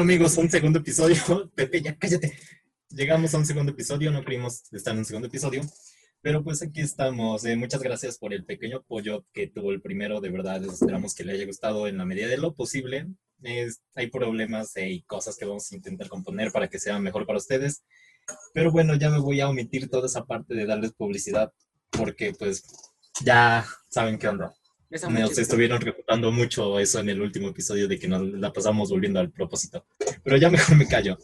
Amigos, un segundo episodio. Pepe, ya cállate. Llegamos a un segundo episodio, no creímos estar en un segundo episodio, pero pues aquí estamos. Eh, muchas gracias por el pequeño apoyo que tuvo el primero. De verdad, esperamos que le haya gustado en la medida de lo posible. hay problemas y cosas que vamos a intentar componer para que sea mejor para ustedes. Pero bueno, ya me voy a omitir toda esa parte de darles publicidad porque pues ya saben qué onda. Nos estuvieron recordando mucho eso en el último episodio de que nos la pasamos volviendo al propósito. Pero ya mejor me callo.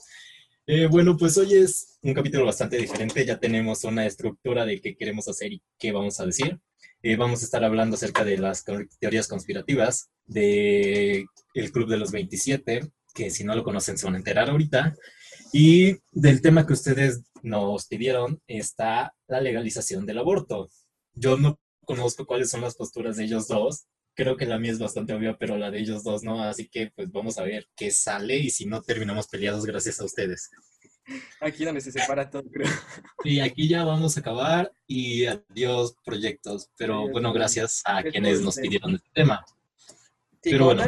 Eh, bueno, pues hoy es un capítulo bastante diferente. Ya tenemos una estructura de qué queremos hacer y qué vamos a decir. Eh, vamos a estar hablando acerca de las teorías conspirativas de el Club de los 27, que si no lo conocen se van a enterar ahorita. Y del tema que ustedes nos pidieron está la legalización del aborto. Yo no conozco cuáles son las posturas de ellos dos. Creo que la mía es bastante obvia, pero la de ellos dos no. Así que pues vamos a ver qué sale y si no terminamos peleados gracias a ustedes. Aquí donde se separa todo, creo. Y aquí ya vamos a acabar y adiós proyectos. Pero bueno, gracias a quienes nos pidieron este tema. pero bueno,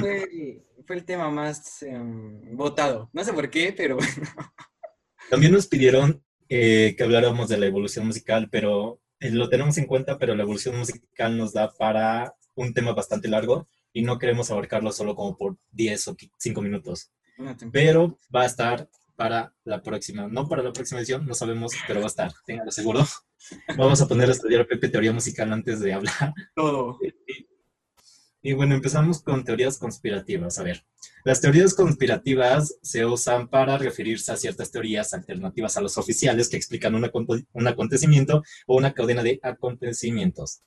fue, fue, el tema más em, votado. No sé por qué, pero bueno. También nos pidieron eh, que habláramos de la evolución musical, pero lo tenemos en cuenta, pero la evolución musical nos da para un tema bastante largo y no queremos abarcarlo solo como por 10 o 5 minutos. Pero va a estar para la próxima, no para la próxima edición, no sabemos, pero va a estar, téngalo seguro. Vamos a poner a estudiar Pepe teoría musical antes de hablar. Todo. Y bueno, empezamos con teorías conspirativas. A ver, las teorías conspirativas se usan para referirse a ciertas teorías alternativas a los oficiales que explican un acontecimiento o una cadena de acontecimientos.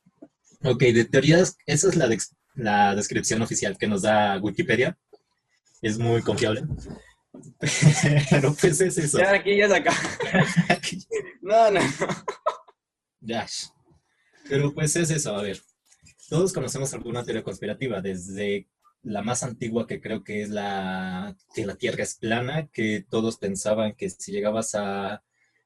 Ok, de teorías, esa es la, la descripción oficial que nos da Wikipedia. Es muy confiable. Pero pues es eso. Ya aquí, ya acá. no, no. Ya. Pero pues es eso, a ver. Todos conocemos alguna teoría conspirativa, desde la más antigua que creo que es la que la Tierra es plana, que todos pensaban que si llegabas a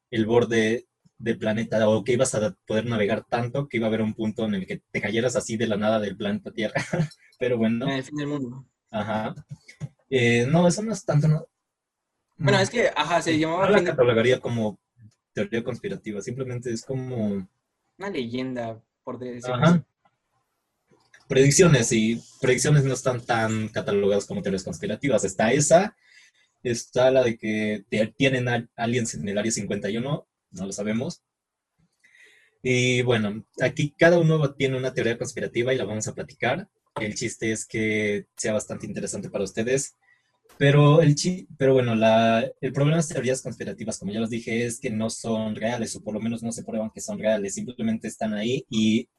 el borde del planeta o que ibas a poder navegar tanto que iba a haber un punto en el que te cayeras así de la nada del planeta Tierra. Pero bueno. El fin del mundo. Ajá. Eh, no, eso no es tanto. No, bueno, es que, ajá, se llamaba. No la catalogaría como teoría conspirativa, simplemente es como. Una leyenda, por decirlo Ajá predicciones y predicciones no están tan catalogadas como teorías conspirativas. Está esa, está la de que tienen aliens en el área 51, no lo sabemos. Y bueno, aquí cada uno tiene una teoría conspirativa y la vamos a platicar. El chiste es que sea bastante interesante para ustedes. Pero, el pero bueno, la, el problema de las teorías conspirativas, como ya les dije, es que no son reales, o por lo menos no se prueban que son reales, simplemente están ahí y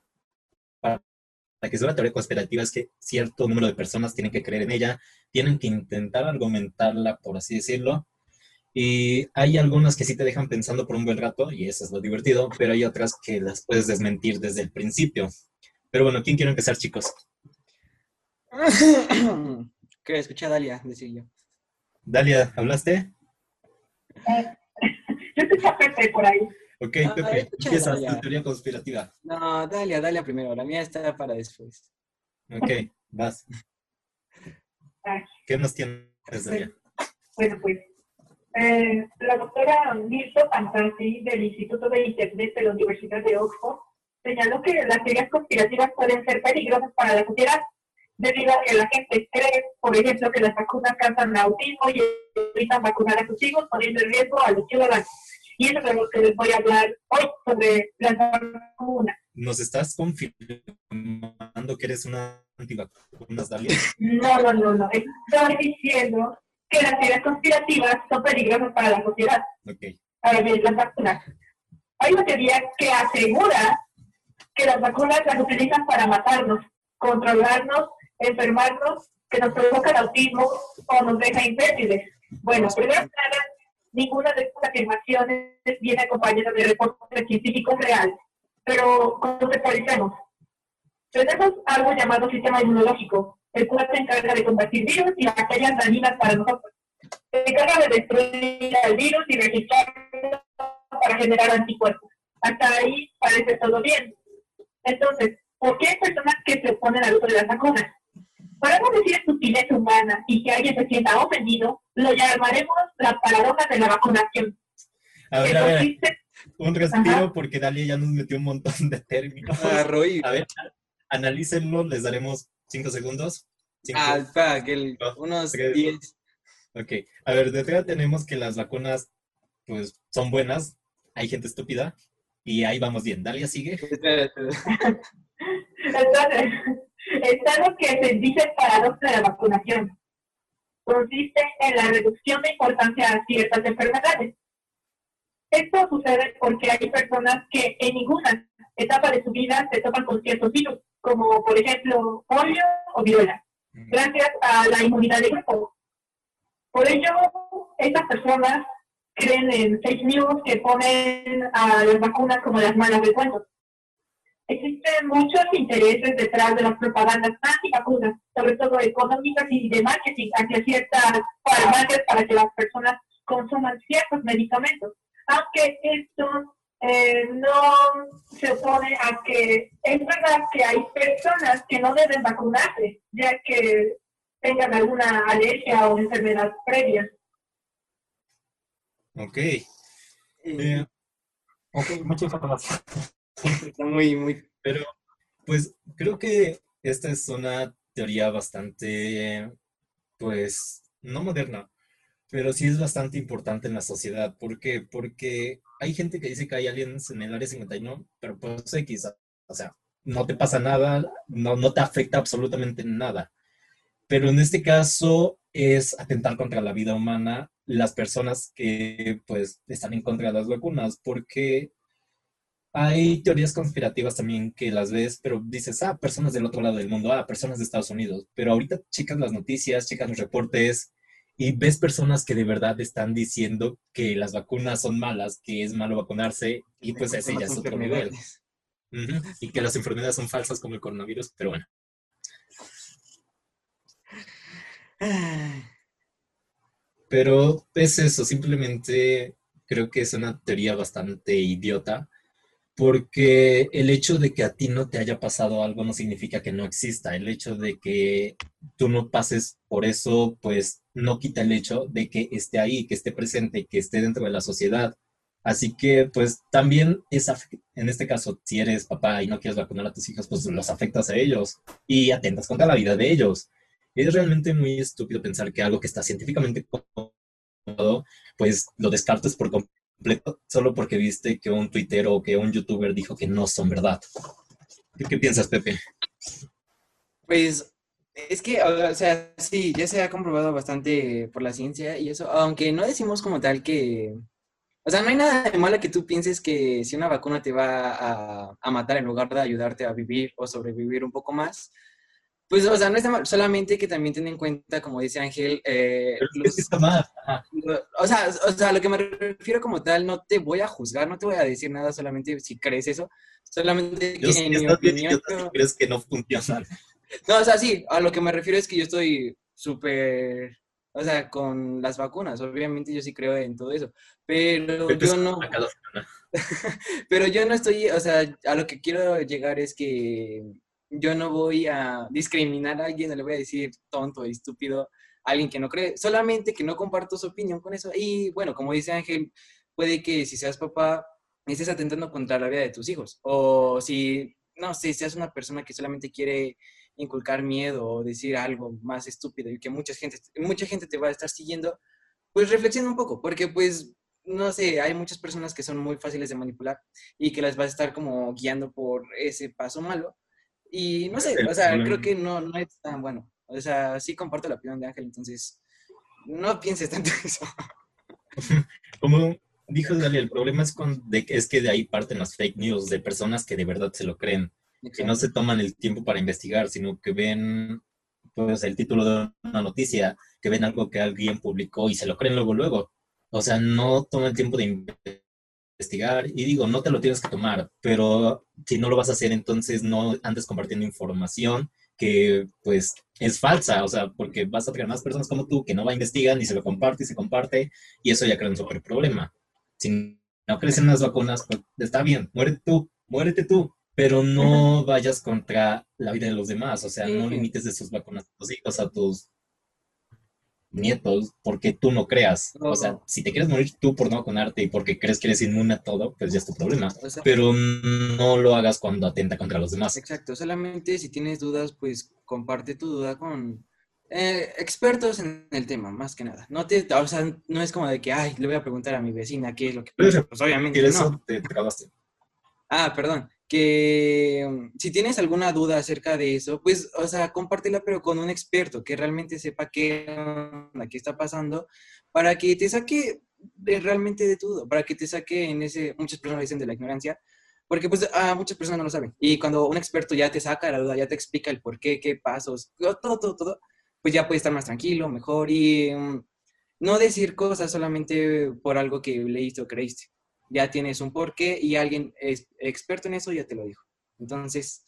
la que es una teoría conspirativa es que cierto número de personas tienen que creer en ella, tienen que intentar argumentarla, por así decirlo. Y hay algunas que sí te dejan pensando por un buen rato, y eso es lo divertido, pero hay otras que las puedes desmentir desde el principio. Pero bueno, ¿quién quiere empezar, chicos? Que escuché a Dalia decir yo. Dalia, ¿hablaste? yo escuché a Pepe por ahí. Ok, ah, Pepe, empieza tu teoría conspirativa. No, dale, dale primero. La mía está para después. Ok, vas. ¿Qué nos tienes, Dalia? Bueno, pues eh, la doctora Mirto Pantasi del Instituto de Internet de la Universidad de Oxford señaló que las teorías conspirativas pueden ser peligrosas para la sociedad debido a que la gente cree, por ejemplo, que las vacunas causan autismo y evitan vacunar a sus hijos, poniendo en riesgo a los ciudadanos. Y eso es lo que les voy a hablar hoy sobre las vacunas. ¿Nos estás confirmando que eres una antivacunas, Dalia? No, no, no, no. Estoy diciendo que las teorías conspirativas son peligrosas para la sociedad. Okay. Para las vacunas. Hay una teoría que asegura que las vacunas las utilizan para matarnos, controlarnos, enfermarnos, que nos provocan autismo o nos deja infértiles. Bueno, primero nada, ninguna de estas afirmaciones viene acompañada de reportes científicos reales. Pero conceptualicemos. Tenemos algo llamado sistema inmunológico, el cual se encarga de combatir virus y bacterias dañinas para nosotros. Se encarga de destruir al virus y registrarlo para generar anticuerpos. Hasta ahí parece todo bien. Entonces, ¿por qué hay personas que se oponen al uso de las vacunas? Para no decir estupidez humana y que alguien se sienta ofendido, lo llamaremos la paradoja de la vacunación. A ver, a ver, un respiro porque Dalia ya nos metió un montón de términos. Ah, a ver, analícenlo, les daremos cinco segundos. Ah, espera, que el, unos 10. Ok, a ver, de entrada tenemos que las vacunas, pues, son buenas, hay gente estúpida, y ahí vamos bien. Dalia, sigue. Entonces, está lo que se dice paradoja de la vacunación. Consiste en la reducción de importancia a ciertas enfermedades. Esto sucede porque hay personas que en ninguna etapa de su vida se topan con ciertos virus, como por ejemplo polio o viruela, gracias a la inmunidad de grupo. Por ello, estas personas creen en fake news que ponen a las vacunas como las malas de cuentos. Existen muchos intereses detrás de las propagandas antivacunas, sobre todo económicas y de marketing, hacia ciertas farmacias para que las personas consuman ciertos medicamentos. Aunque esto eh, no se opone a que es verdad que hay personas que no deben vacunarse, ya que tengan alguna alergia o enfermedad previa. Ok. Eh, ok, mucha información. Está muy, muy... Pero, pues, creo que esta es una teoría bastante, pues, no moderna, pero sí es bastante importante en la sociedad. ¿Por qué? Porque hay gente que dice que hay aliens en el área 51, pero pues X, o sea, no te pasa nada, no, no te afecta absolutamente nada. Pero en este caso es atentar contra la vida humana las personas que pues están en contra de las vacunas, porque hay teorías conspirativas también que las ves, pero dices, ah, personas del otro lado del mundo, ah, personas de Estados Unidos, pero ahorita checas las noticias, checas los reportes y ves personas que de verdad están diciendo que las vacunas son malas, que es malo vacunarse y pues ese ya es otro nivel. Y que las enfermedades son falsas como el coronavirus, pero bueno. Pero es eso, simplemente creo que es una teoría bastante idiota, porque el hecho de que a ti no te haya pasado algo no significa que no exista. El hecho de que tú no pases por eso, pues no quita el hecho de que esté ahí, que esté presente, que esté dentro de la sociedad. Así que, pues también es, en este caso, si eres papá y no quieres vacunar a tus hijos, pues los afectas a ellos y atentas contra la vida de ellos. Es realmente muy estúpido pensar que algo que está científicamente comprobado, pues lo descartes por completo solo porque viste que un tuitero o que un youtuber dijo que no son verdad. ¿Qué, piensas, Pepe? Pues es que, o sea, sí, ya se ha comprobado bastante por la ciencia y eso, aunque no decimos como tal que, o sea, no hay nada de malo que tú pienses que si una vacuna te va a, a matar en lugar de ayudarte a vivir o sobrevivir un poco más, pues, o sea, no está mal, solamente que también ten en cuenta, como dice Ángel, eh, está mal. O sea, o sea, lo que me refiero como tal, no te voy a juzgar, no te voy a decir nada solamente si crees eso, solamente que en mi opinión... crees que no funciona. No, o sea, sí, a lo que me refiero es que yo estoy súper, o sea, con las vacunas, obviamente yo sí creo en todo eso, pero yo no... pero yo no estoy, o sea, a lo que quiero llegar es que yo no voy a discriminar a alguien, no le voy a decir tonto, estúpido, a alguien que no cree, solamente que no comparto su opinión con eso. Y bueno, como dice Ángel, puede que si seas papá, estés atentando contra la vida de tus hijos. O si, no sé, seas una persona que solamente quiere inculcar miedo o decir algo más estúpido y que mucha gente, mucha gente te va a estar siguiendo, pues reflexiona un poco, porque pues no sé, hay muchas personas que son muy fáciles de manipular y que las vas a estar como guiando por ese paso malo y no sé, o sea, creo que no, no es tan bueno. O sea, sí comparto la opinión de Ángel, entonces no pienses tanto en eso. Como dijo Dali, el problema es, con, de, es que de ahí parten las fake news de personas que de verdad se lo creen, que no se toman el tiempo para investigar, sino que ven pues el título de una noticia, que ven algo que alguien publicó y se lo creen luego, luego. O sea, no toman el tiempo de investigar investigar y digo, no te lo tienes que tomar, pero si no lo vas a hacer, entonces no andes compartiendo información que pues es falsa, o sea, porque vas a tener más personas como tú que no va a investigar ni se lo comparte y se comparte y eso ya crea un super problema. Si no crecen las vacunas, pues está bien, muérete tú, muérete tú, pero no vayas contra la vida de los demás, o sea, no limites de sus vacunas a tus hijos, a tus nietos, porque tú no creas. O sea, si te quieres morir tú por no vacunarte y porque crees que eres inmune a todo, pues ya es tu problema. pero no lo hagas cuando atenta contra los demás. Exacto, solamente si tienes dudas, pues comparte tu duda con eh, expertos en el tema, más que nada. No te, o sea, no es como de que, ay, le voy a preguntar a mi vecina qué es lo que... Pues, pues obviamente no. Eso te, te Ah, perdón que mm, si tienes alguna duda acerca de eso, pues, o sea, compártela, pero con un experto que realmente sepa qué, qué está pasando, para que te saque realmente de todo, para que te saque en ese, muchas personas dicen de la ignorancia, porque pues a muchas personas no lo saben. Y cuando un experto ya te saca la duda, ya te explica el por qué, qué pasos, todo, todo, todo, pues ya puedes estar más tranquilo, mejor y mm, no decir cosas solamente por algo que leíste o creíste ya tienes un porqué y alguien es experto en eso ya te lo dijo. Entonces,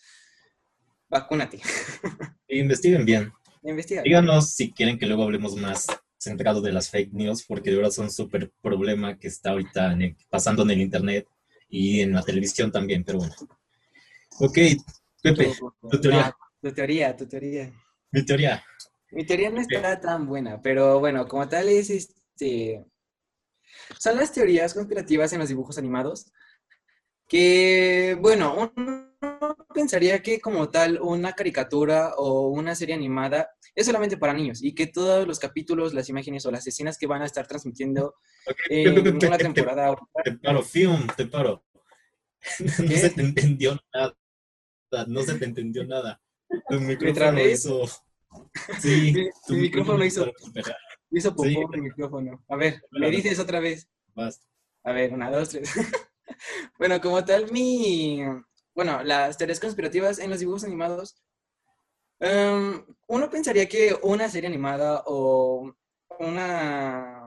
vacúnate. Investiguen bien. Investiga. Díganos si quieren que luego hablemos más centrado de las fake news, porque de verdad son un súper problema que está ahorita pasando en el internet y en la televisión también, pero bueno. Ok, Pepe, tu teoría. Ah, tu teoría, tu teoría. Mi teoría. Mi teoría no está tan buena, pero bueno, como tal es este son las teorías conspirativas en los dibujos animados que, bueno, uno pensaría que como tal una caricatura o una serie animada es solamente para niños y que todos los capítulos, las imágenes o las escenas que van a estar transmitiendo en una temporada... Te, paro, film, te paro. No se te entendió nada. No se te entendió nada. Tu micrófono hizo... Sí, tu micrófono hizo... Hizo popó el micrófono. A ver, me dices otra vez. Basta. A ver, una, dos, tres. bueno, como tal, mi. Bueno, las teorías conspirativas en los dibujos animados. Em, uno pensaría que una serie animada o una,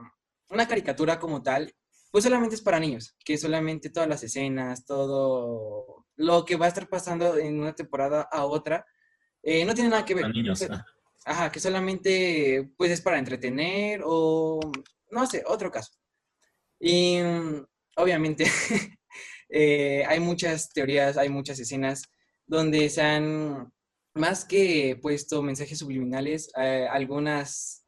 una caricatura como tal, pues solamente es para niños, que solamente todas las escenas, todo lo que va a estar pasando en una temporada a otra, eh, no tiene nada que ver. Para niños. Ah. Ajá, que solamente pues es para entretener o no sé, otro caso. Y mm, obviamente eh, hay muchas teorías, hay muchas escenas donde se han más que puesto mensajes subliminales, eh, algunas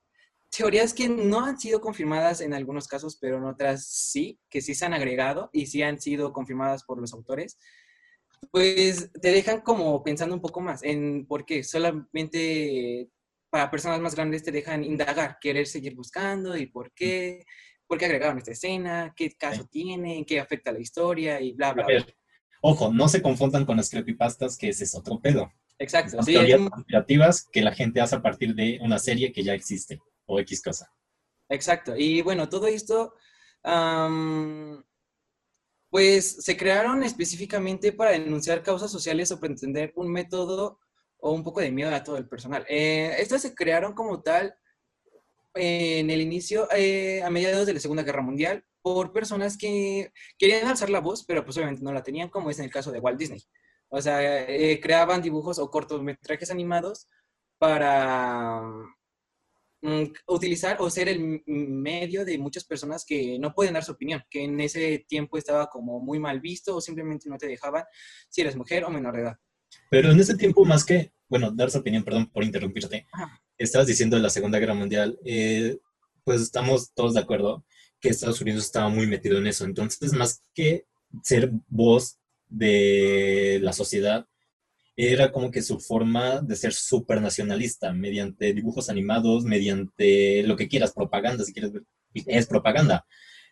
teorías que no han sido confirmadas en algunos casos, pero en otras sí, que sí se han agregado y sí han sido confirmadas por los autores, pues te dejan como pensando un poco más en por qué solamente para personas más grandes te dejan indagar, querer seguir buscando y por qué, por qué agregaron esta escena, qué caso tiene, qué afecta la historia y bla, bla, bla. Ojo, no se confundan con las creepypastas, que ese es otro pedo. Exacto. Son teorías creativas que la gente hace a partir de una serie que ya existe o X cosa. Exacto. Y bueno, todo esto, pues se crearon específicamente para denunciar causas sociales o pretender un método o un poco de miedo a todo el personal. Eh, estas se crearon como tal en el inicio, eh, a mediados de la Segunda Guerra Mundial, por personas que querían alzar la voz, pero pues obviamente no la tenían, como es en el caso de Walt Disney. O sea, eh, creaban dibujos o cortometrajes animados para mm, utilizar o ser el medio de muchas personas que no pueden dar su opinión, que en ese tiempo estaba como muy mal visto o simplemente no te dejaban si eres mujer o menor de edad. Pero en ese tiempo, más que, bueno, dar su opinión, perdón por interrumpirte, estabas diciendo de la Segunda Guerra Mundial, eh, pues estamos todos de acuerdo que Estados Unidos estaba muy metido en eso. Entonces, más que ser voz de la sociedad, era como que su forma de ser súper nacionalista, mediante dibujos animados, mediante lo que quieras, propaganda, si quieres ver, es propaganda.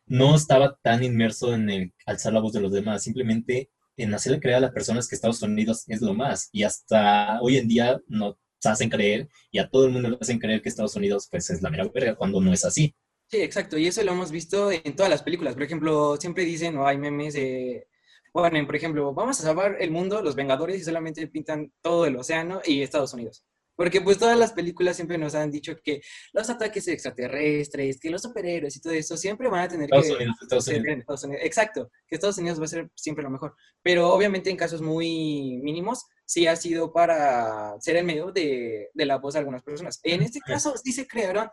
No estaba tan inmerso en el alzar la voz de los demás, simplemente en hacerle creer a las personas que Estados Unidos es lo más. Y hasta hoy en día nos hacen creer y a todo el mundo le hacen creer que Estados Unidos pues es la mera verga cuando no es así. Sí, exacto. Y eso lo hemos visto en todas las películas. Por ejemplo, siempre dicen o hay memes de... Bueno, por ejemplo, vamos a salvar el mundo, los Vengadores, y solamente pintan todo el océano y Estados Unidos. Porque pues todas las películas siempre nos han dicho que los ataques extraterrestres, que los superhéroes y todo eso siempre van a tener Estados que... Unidos, Estados Unidos. Estados Unidos. Exacto, que Estados Unidos va a ser siempre lo mejor. Pero obviamente en casos muy mínimos sí ha sido para ser el medio de, de la voz de algunas personas. En este caso sí se crearon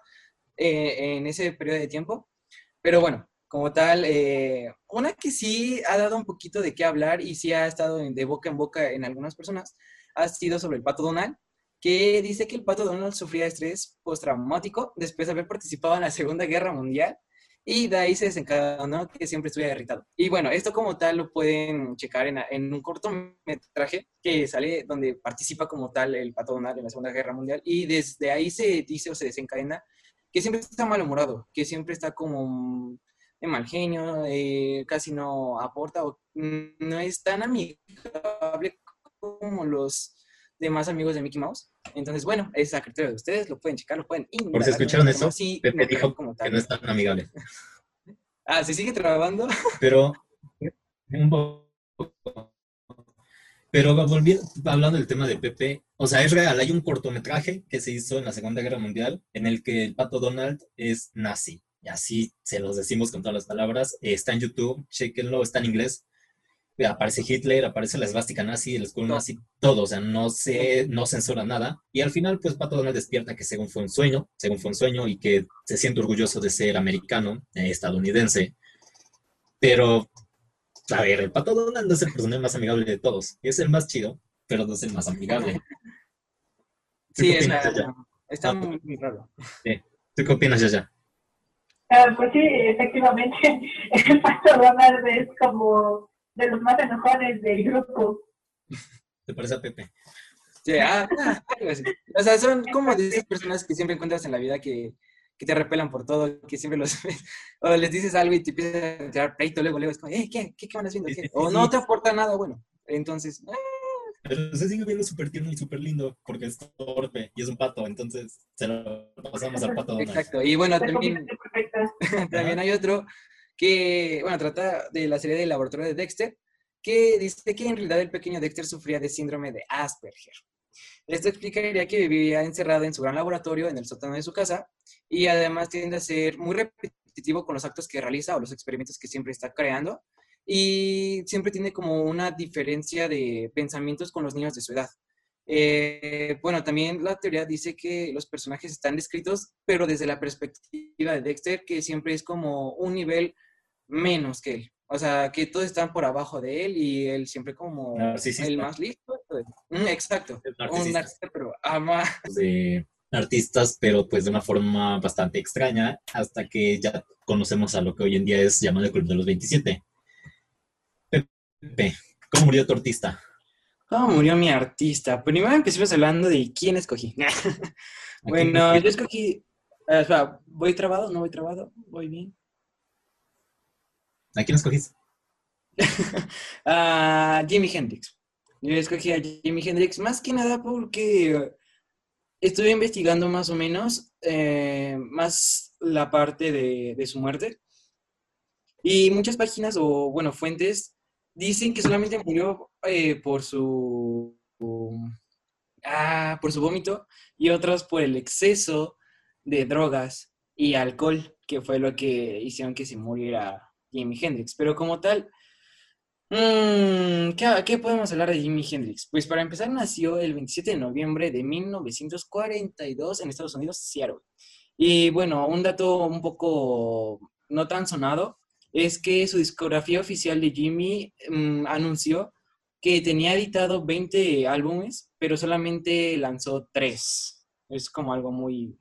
eh, en ese periodo de tiempo. Pero bueno, como tal, eh, una que sí ha dado un poquito de qué hablar y sí ha estado de boca en boca en algunas personas, ha sido sobre el pato Donald, que dice que el pato Donald sufría estrés postraumático después de haber participado en la Segunda Guerra Mundial y de ahí se desencadenó que siempre estuviera irritado. Y bueno, esto como tal lo pueden checar en, en, un cortometraje que sale donde participa como tal el pato Donald en la Segunda Guerra Mundial y desde ahí se dice o se desencadena que siempre está malhumorado, que siempre está como de mal genio, eh, casi no aporta o no es tan amigable como los demás amigos de Mickey Mouse. Entonces, bueno, es a criterio de ustedes, lo pueden checar, lo pueden Por si escucharon eso, sí, Pepe dijo que no es tan amigable. ah, ¿se sigue trabajando? Pero, Pero volviendo, hablando del tema de Pepe, o sea, es real, hay un cortometraje que se hizo en la Segunda Guerra Mundial en el que el pato Donald es nazi y así se los decimos con todas las palabras. está en YouTube, chequenlo, está en inglés. Aparece Hitler, aparece la esvástica nazi, el escudo nazi, todo, o sea, no se, no censura nada. Y al final, pues Pato Donald despierta que según fue un sueño, según fue un sueño, y que se siente orgulloso de ser americano, eh, estadounidense. Pero, a ver, el Pato Donald no es el personaje más amigable de todos. Es el más chido, pero no es el más amigable. Sí, está muy, muy raro. ¿Tú qué opinas, Yaya? Ah, pues sí, efectivamente, el Pato Donald es como de los más enojones del grupo. ¿Te parece a Pepe? Sí, ah, ah o sea, son como de esas personas que siempre encuentras en la vida que, que te repelan por todo, que siempre los o les dices algo y te empiezan a tirar pleito, luego, luego es como, eh, ¿qué, qué, qué van haciendo? O no te aporta nada bueno. Entonces, eh, pero se sigue viendo súper tierno y súper lindo porque es torpe y es un pato, entonces se lo pasamos al pato. Exacto, y bueno, también, también hay otro que, bueno, trata de la serie de laboratorio de Dexter, que dice que en realidad el pequeño Dexter sufría de síndrome de Asperger. Esto explicaría que vivía encerrado en su gran laboratorio en el sótano de su casa y además tiende a ser muy repetitivo con los actos que realiza o los experimentos que siempre está creando y siempre tiene como una diferencia de pensamientos con los niños de su edad. Eh, bueno, también la teoría dice que los personajes están descritos, pero desde la perspectiva de Dexter, que siempre es como un nivel menos que él. O sea, que todos están por abajo de él y él siempre como el más listo. Mm, exacto. Un artista, pero ama. De artistas, pero pues de una forma bastante extraña, hasta que ya conocemos a lo que hoy en día es llamado el Club de los 27. ¿cómo murió tu artista? ¿Cómo murió mi artista? Primero empecemos hablando de quién escogí. bueno, yo escogí. ¿voy trabado? ¿No voy trabado? ¿Voy bien? ¿A quién escogiste? a Jimi Hendrix. Yo escogí a Jimi Hendrix más que nada porque estuve investigando más o menos eh, más la parte de, su muerte. Y muchas páginas o, bueno, fuentes dicen que solamente murió eh, por su ah, por su vómito y otros por el exceso de drogas y alcohol, que fue lo que hicieron que se muriera Jimi Hendrix. Pero como tal, mm, ¿qué, ¿qué, podemos hablar de Jimi Hendrix? Pues para empezar, nació el 27 de noviembre de 1942 en Estados Unidos, Seattle. Y bueno, un dato un poco no tan sonado es que su discografía oficial de Jimmy mm, anunció que tenía editado 20 álbumes, pero solamente lanzó 3. Es como algo muy,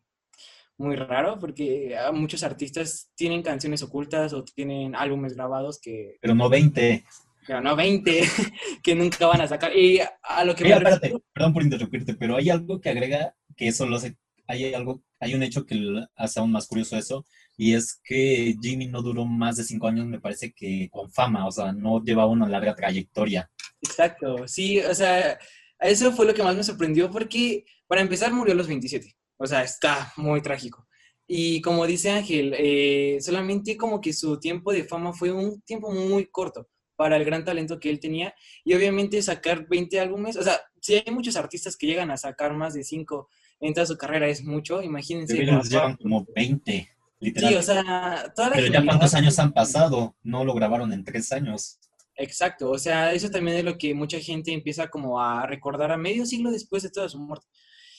muy raro porque muchos artistas tienen canciones ocultas o tienen álbumes grabados que... Pero no 20. Pero no 20, que nunca van a sacar. Y a lo que me espérate, perdón por interrumpirte, pero hay algo que agrega que eso lo hace, hay algo, hay un hecho que hace aún más curioso eso, y es que Jimmy no duró más de cinco años, me parece que con fama, o sea, no llevaba una larga trayectoria. Exacto, sí, o sea, eso fue lo que más me sorprendió porque, para empezar, murió a los 27, o sea, está muy trágico. Y como dice Ángel, eh, solamente como que su tiempo de fama fue un tiempo muy corto para el gran talento que él tenía. Y obviamente sacar 20 álbumes, o sea, si hay muchos artistas que llegan a sacar más de 5 en toda su carrera, es mucho, imagínense. llevan como 20. Sí, o sea, Pero ya cuántos años han pasado, no lo grabaron en tres años. Exacto, o sea, eso también es lo que mucha gente empieza como a recordar a medio siglo después de toda su muerte.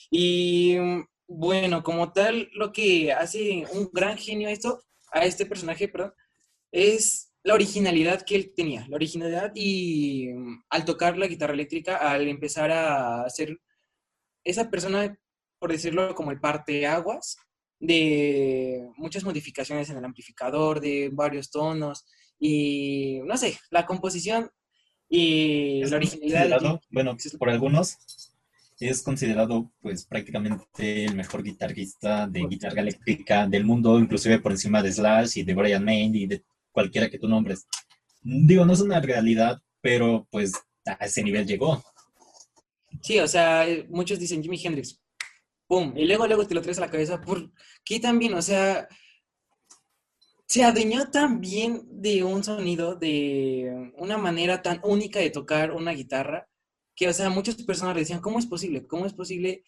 Y bueno, como tal, lo que hace un gran genio esto, a este personaje, perdón, es la originalidad que él tenía, la originalidad y mm, al tocar la guitarra eléctrica, al empezar a ser esa persona, por decirlo como el parteaguas, de muchas modificaciones en el amplificador, de varios tonos y no sé, la composición y la originalidad. bueno, por algunos es considerado pues prácticamente el mejor guitarrista de guitarra eléctrica del mundo, inclusive por encima de Slash y de Brian May y de cualquiera que tú nombres. Digo, no es una realidad, pero pues a ese nivel llegó. Sí, o sea, muchos dicen Jimi Hendrix, pum, y luego, luego te lo traes a la cabeza, ¿por qué también? O sea, se adueñó tan bien de un sonido, de una manera tan única de tocar una guitarra, que, o sea, muchas personas le decían, ¿cómo es posible? ¿Cómo es posible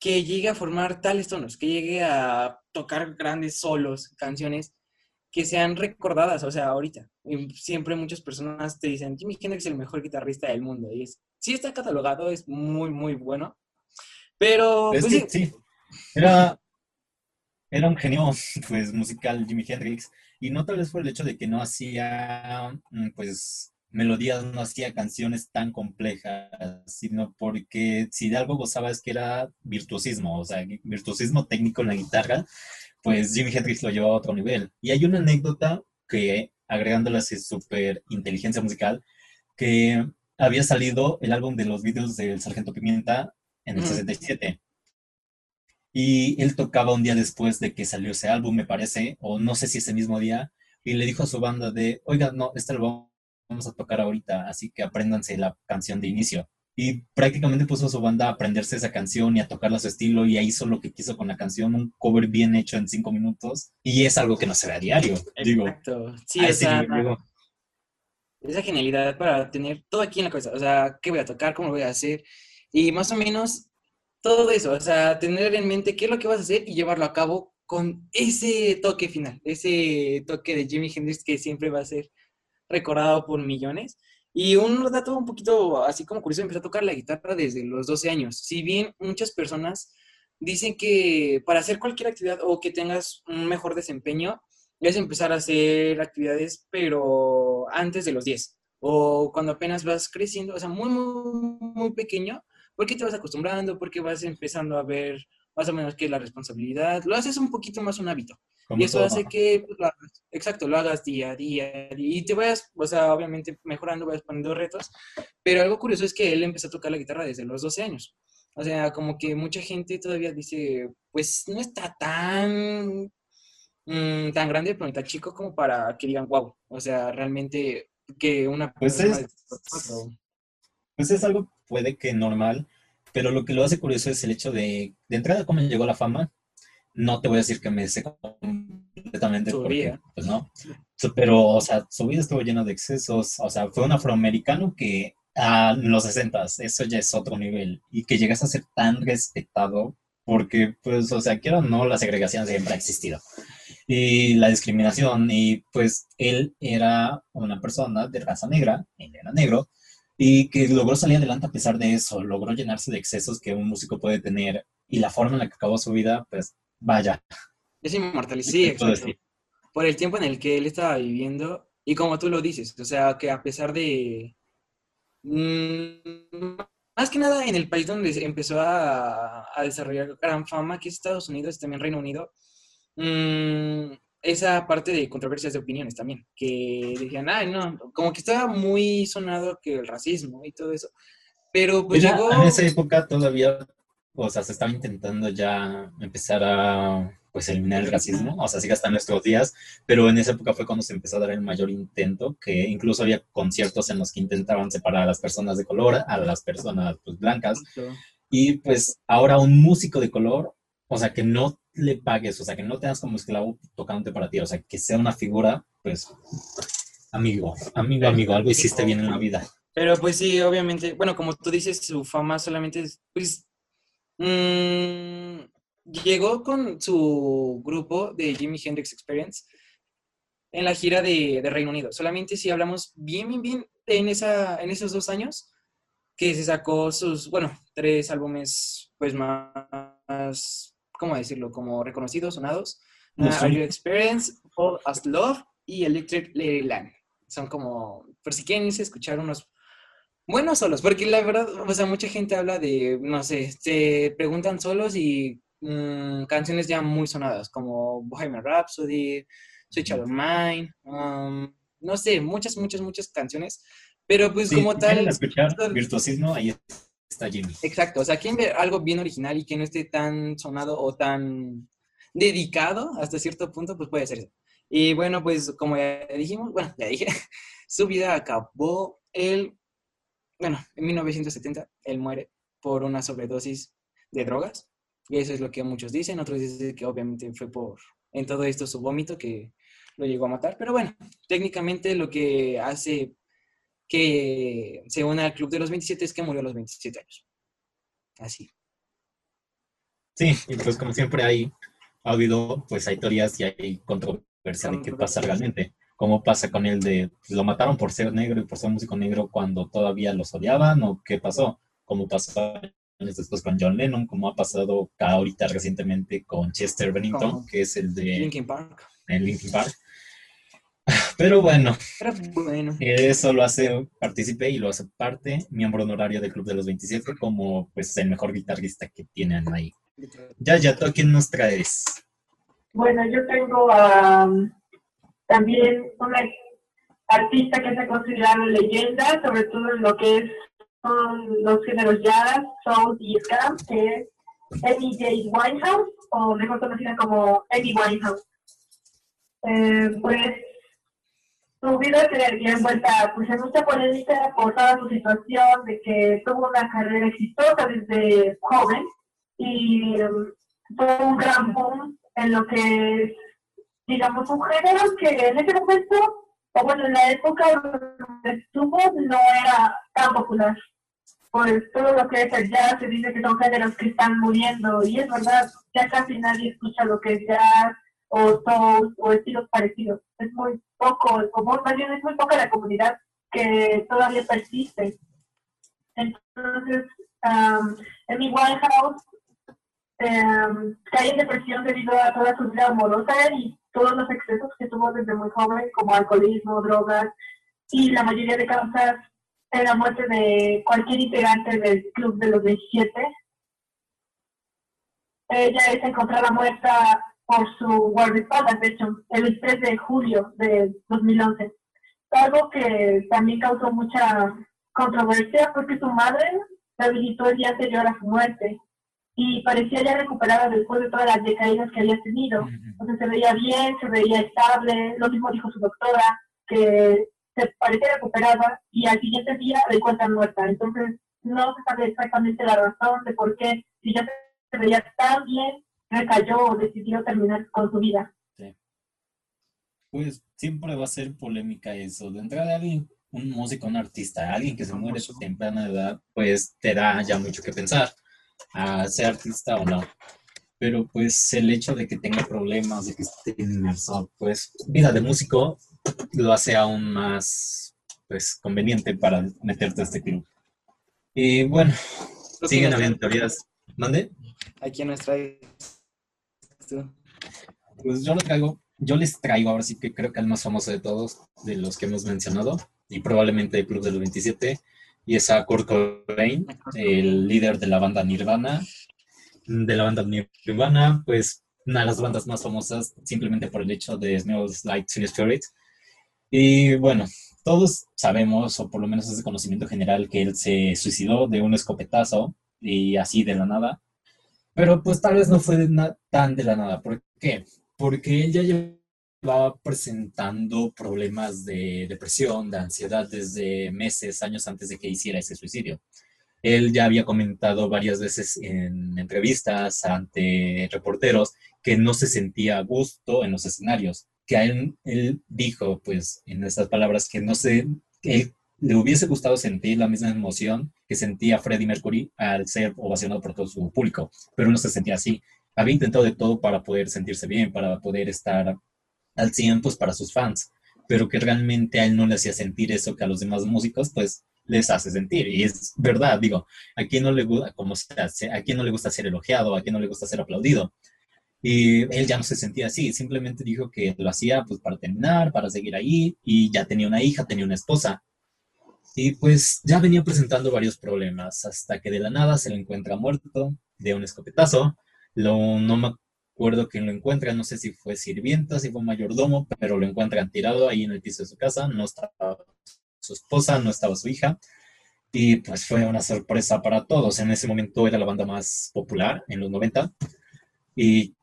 que llegue a formar tales tonos, que llegue a tocar grandes solos, canciones? que sean recordadas, o sea, ahorita. siempre muchas personas te dicen, Jimmy Hendrix es el mejor guitarrista del mundo. Y es, sí está catalogado, es muy, muy bueno. Pero, pues, sí. Era, era un genio, pues, musical Jimi Hendrix. Y no tal vez por el hecho de que no hacía, mm, pues, melodías, no hacía canciones tan complejas, sino porque si de algo gozaba es que era virtuosismo, o sea, virtuosismo técnico en la guitarra pues Jimi Hendrix lo llevó a otro nivel. Y hay una anécdota que, agregándole así súper inteligencia musical, que había salido el álbum de los vídeos del Sargento Pimienta en el 67. Y él tocaba un día después de que salió ese álbum, me parece, o no sé si ese mismo día, y le dijo a su banda de, oiga, no, este lo vamos a tocar ahorita, así que apréndanse la canción de inicio y prácticamente puso a su banda a aprenderse esa canción y a tocarla a su estilo y ahí hizo lo que quiso con la canción, un cover bien hecho en cinco minutos y es algo que no se ve a diario. Exacto. sí, esa, esa genialidad para tener todo aquí en la cabeza, o sea, qué voy a tocar, cómo lo voy a hacer y más o menos todo eso, o sea, tener en mente qué es lo que vas a hacer y llevarlo a cabo con ese toque final, ese toque de Jimi Hendrix que siempre va a ser recordado por millones. Y un dato un poquito así como curioso, empezó a tocar la guitarra desde los 12 años. Si bien muchas personas dicen que para hacer cualquier actividad o que tengas un mejor desempeño, es empezar a hacer actividades, pero antes de los 10 o cuando apenas vas creciendo, o sea, muy, muy, muy pequeño, porque te vas acostumbrando, porque vas empezando a ver más o menos qué es la responsabilidad, lo haces un poquito más un hábito. Y eso hace que, pues, lo exacto, lo hagas día a día, y te vayas, o sea, obviamente mejorando, vayas poniendo retos. Pero algo curioso es que él empezó a tocar la guitarra desde los 12 años. O sea, como que mucha gente todavía dice, pues no está tan, mm, tan grande, pero está chico como para que digan, wow. O sea, realmente que una pues es, pues es algo puede que normal, pero lo que lo hace curioso es el hecho de, de entrada, cómo llegó la fama, no te voy a decir que me sé completamente porque, pues no. Pero, o sea, su vida estuvo llena de excesos. O sea, fue un afroamericano que a los 60 eso ya es otro nivel. Y que llegas a ser tan respetado porque, pues, o sea, quiero o no, la segregación siempre ha existido. Y la discriminación, y pues él era una persona de raza negra, él era negro, y que logró salir adelante a pesar de eso, logró llenarse de excesos que un músico puede tener, y la forma en la que acabó su vida, pues Vaya. Es inmortal, sí, exacto. Por el tiempo en el que él estaba viviendo y como tú lo dices, o sea, que a pesar de... Mm, más que nada en el país donde empezó a, desarrollar gran fama, que es Estados Unidos y también Reino Unido, mm, esa parte de controversias de opiniones también, que decían, ay, no, como que estaba muy sonado que el racismo y todo eso. Pero pues llegó... En esa época todavía o sea, se estaba intentando ya empezar a pues eliminar el racismo, o sea, sigue hasta nuestros días, pero en esa época fue cuando se empezó a dar el mayor intento, que incluso había conciertos en los que intentaban separar a las personas de color, a las personas pues, blancas, y pues ahora un músico de color, o sea, que no le pagues, o sea, que no tengas como esclavo tocante para ti, o sea, que sea una figura, pues, amigo, amigo, amigo, algo hiciste bien en la vida. Pero pues sí, obviamente, bueno, como tú dices, su fama solamente es, pues, Mm, llegó con su grupo de Jimi Hendrix Experience en la gira de, Reino Unido. Solamente si hablamos bien, bien, bien en, esa, en esos dos años, que se sacó sus, bueno, tres álbumes, pues más, ¿cómo decirlo? Como reconocidos, sonados. Uh, Are You Experience, All As Love y Electric Land. Son como, por si quieren irse a escuchar unos buenos solos, porque la verdad, o sea, mucha gente habla de, no sé, se preguntan solos y mm, canciones ya muy sonadas, como Bohemian Rhapsody, Switch Out of Mine, um, no sé, muchas, muchas, muchas canciones, pero pues como tal... escuchar virtuosismo, ahí está Jimmy. Exacto, o sea, quien ve algo bien original y que no esté tan sonado o tan dedicado hasta cierto punto, pues puede ser eso. Y bueno, pues como ya dijimos, bueno, ya dije, su vida acabó el, bueno, en 1970, él muere por una sobredosis de drogas. Y eso es lo que muchos dicen, otros dicen que obviamente fue por, en todo esto, su vómito que lo llegó a matar. Pero bueno, técnicamente lo que hace que se una al Club de los 27 es que murió a los 27 años. Así. Sí, y pues como siempre hay, ha habido, pues hay teorías y hay controversia de qué pasa realmente. ¿Cómo pasa con él de, pues, lo mataron por ser negro y por ser músico negro cuando todavía los odiaban o qué pasó? ¿Cómo pasó después con John Lennon? ¿Cómo ha pasado ahorita recientemente con Chester Bennington, que es el de Linkin Park? En Linkin Park. Pero bueno, bueno. eso lo hace partícipe y lo hace parte, miembro honorario del Club de los 27, como pues el mejor guitarrista que tienen ahí. Ya, ya, ¿tú a quién nos traes? Bueno, yo tengo a también una artista que se considera leyenda, sobre todo en lo que es son los géneros jazz, soul y ska, que es Amy J. Winehouse, o mejor conocida como Amy Winehouse. Eh, pues su vida se veía envuelta pues, en mucha polémica por toda su situación, de que tuvo una carrera exitosa desde joven y um, fue un gran boom en lo que es, digamos, un género que en ese momento, o bueno, en la época donde estuvo, no era tan popular. Pues todo lo que es el jazz se dice que son géneros que están muriendo, y es verdad, ya casi nadie escucha lo que es jazz, o soul, o estilos parecidos. Es muy poco común, más bien es muy poca la comunidad que todavía persiste. Entonces, um, en mi Winehouse eh, cae en depresión debido a toda su vida amorosa y todos los excesos que tuvo desde muy joven, como alcoholismo, drogas, y la mayoría de causas en la muerte de cualquier integrante del club de los 17. Ella es encontrada muerta por su guardaespaldas, de hecho, el 3 de julio de 2011. Algo que también causó mucha controversia porque su madre la visitó el día anterior a su muerte y parecía ya recuperada después de todas las decaídas que había tenido. Entonces se veía bien, se veía estable, lo mismo dijo su doctora, que se parecía recuperada y al siguiente día le encuentran muerta. Entonces no se sabe exactamente la razón de por qué, si ya se veía tan bien, recayó o decidió terminar con su vida. Sí. Pues siempre va a ser polémica eso. De entrada, alguien, un músico, un artista, alguien que se muere a temprana edad, pues te da ya mucho que pensar a ser artista o no. Pero pues el hecho de que tenga problemas, de que esté inmerso, pues vida de músico lo hace aún más pues conveniente para meterte a este club. Y bueno, siguen habiendo teorías. ¿Mande? Aquí en nuestra pues yo lo traigo, yo les traigo ahora sí que creo que el más famoso de todos, de los que hemos mencionado, y probablemente el Club de los 27, y es a Kurt Cobain, el líder de la banda Nirvana. De la banda Nirvana, pues una de las bandas más famosas simplemente por el hecho de Smells Like Teen Spirit. Y bueno, todos sabemos, o por lo menos es de conocimiento general, que él se suicidó de un escopetazo y así de la nada. Pero pues tal vez no fue tan de la nada. ¿Por qué? Porque él ya llevaba presentando problemas de depresión, de ansiedad desde meses, años antes de que hiciera ese suicidio. Él ya había comentado varias veces en entrevistas ante reporteros que no se sentía a gusto en los escenarios, que a él, él dijo, pues, en estas palabras, que no se, él le hubiese gustado sentir la misma emoción que sentía Freddie Mercury al ser ovacionado por todo su público, pero no se sentía así. Había intentado de todo para poder sentirse bien, para poder estar al 100 pues, para sus fans, pero que realmente a él no le hacía sentir eso que a los demás músicos pues les hace sentir. Y es verdad, digo, a quien no le gusta, como se hace, a quien no le gusta ser elogiado, a quien no le gusta ser aplaudido. Y él ya no se sentía así, simplemente dijo que lo hacía pues para terminar, para seguir ahí, y ya tenía una hija, tenía una esposa. Y pues ya venía presentando varios problemas, hasta que de la nada se le encuentra muerto de un escopetazo. Lo, no me acuerdo quién lo encuentra, no sé si fue sirvienta, si fue mayordomo, pero lo encuentran tirado ahí en el piso de su casa, no estaba su esposa, no estaba su hija. Y pues fue una sorpresa para todos. En ese momento era la banda más popular en los 90. Y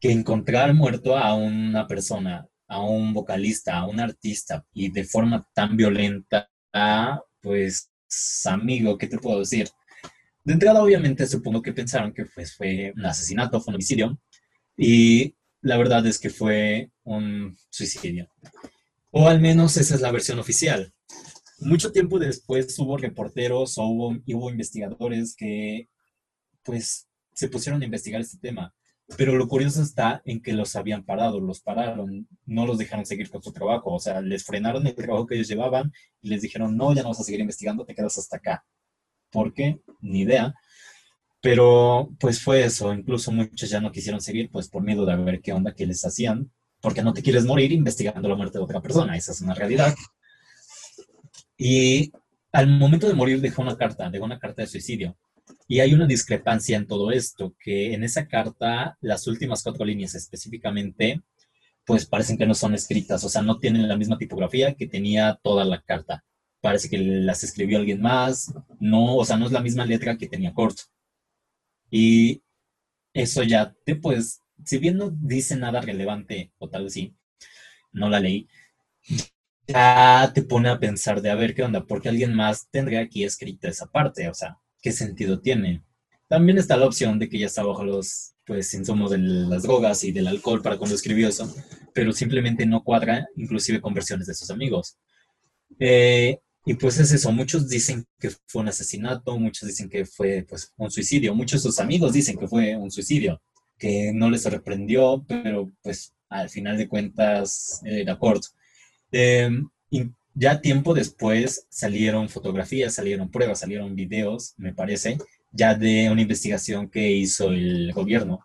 que encontrar muerto a una persona, a un vocalista, a un artista, y de forma tan violenta, pues, amigo, ¿qué te puedo decir? De entrada, obviamente, supongo que pensaron que pues, fue un asesinato, fue un homicidio, y la verdad es que fue un suicidio. O al menos esa es la versión oficial. Mucho tiempo después hubo reporteros o hubo, hubo investigadores que pues se pusieron a investigar este tema. Pero lo curioso está en que los habían parado, los pararon, no los dejaron seguir con su trabajo, o sea, les frenaron el trabajo que ellos llevaban y les dijeron, no, ya no vas a seguir investigando, te quedas hasta acá. ¿Por qué? Ni idea. Pero pues fue eso, incluso muchos ya no quisieron seguir, pues por miedo de ver qué onda que les hacían, porque no te quieres morir investigando la muerte de otra persona, esa es una realidad. Y al momento de morir dejó una carta, dejó una carta de suicidio y hay una discrepancia en todo esto, que en esa carta las últimas cuatro líneas específicamente, pues parecen que no son escritas, o sea, no tienen la misma tipografía que tenía toda la carta. Parece que las escribió alguien más, no, o sea, no es la misma letra que tenía corto. Y eso ya te pues, si bien no dice nada relevante, o tal vez sí, no la leí, ya te pone a pensar de a ver qué onda, porque alguien más tendría aquí escrita esa parte, o sea, ¿qué sentido tiene? También está la opción de que ya está bajo los pues insumos de las drogas y del alcohol para cuando escribió eso, pero simplemente no cuadra, inclusive con versiones de sus amigos. Eh, y pues es eso, muchos dicen que fue un asesinato, muchos dicen que fue pues un suicidio, muchos de sus amigos dicen que fue un suicidio, que no les sorprendió, pero pues al final de cuentas era corto. Eh, ya tiempo después salieron fotografías, salieron pruebas, salieron videos, me parece, ya de una investigación que hizo el gobierno.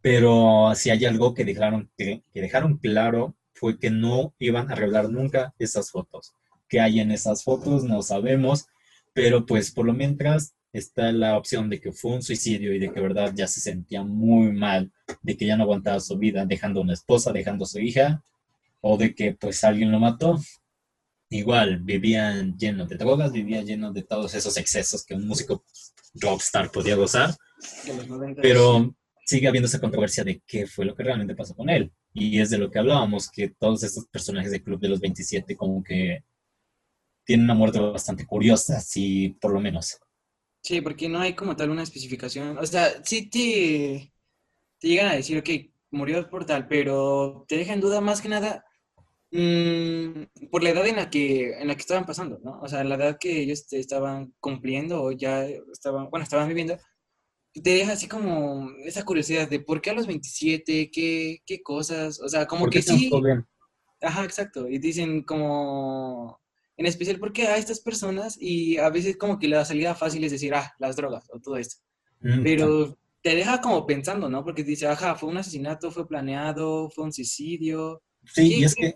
Pero si hay algo que dejaron, que, dejaron claro fue que no iban a revelar nunca esas fotos. ¿Qué hay en esas fotos? No sabemos, pero pues por lo mientras está la opción de que fue un suicidio y de que verdad ya se sentía muy mal, de que ya no aguantaba su vida dejando una esposa, dejando a su hija, o de que pues alguien lo mató, igual vivían llenos de drogas, vivían llenos de todos esos excesos que un músico rockstar podía gozar, pero sigue habiendo esa controversia de qué fue lo que realmente pasó con él. Y es de lo que hablábamos, que todos estos personajes del Club de los 27 como que tienen una muerte bastante curiosa, sí, por lo menos. Sí, porque no hay como tal una especificación. O sea, sí te, te llegan a decir, ok, murió por tal, pero te deja en duda más que nada Mm, por la edad en la que en la que estaban pasando, ¿no? O sea, la edad que ellos estaban cumpliendo o ya estaban, bueno, estaban viviendo, te deja así como esa curiosidad de por qué a los 27, qué, qué cosas, o sea, como que sí. Ajá, exacto. Y dicen como, en especial, ¿por qué a estas personas? Y a veces como que la salida fácil es decir, ah, las drogas o todo esto. Mm, Pero te deja como pensando, ¿no? Porque dice, ajá, fue un asesinato, fue planeado, fue un suicidio. Sí, y es que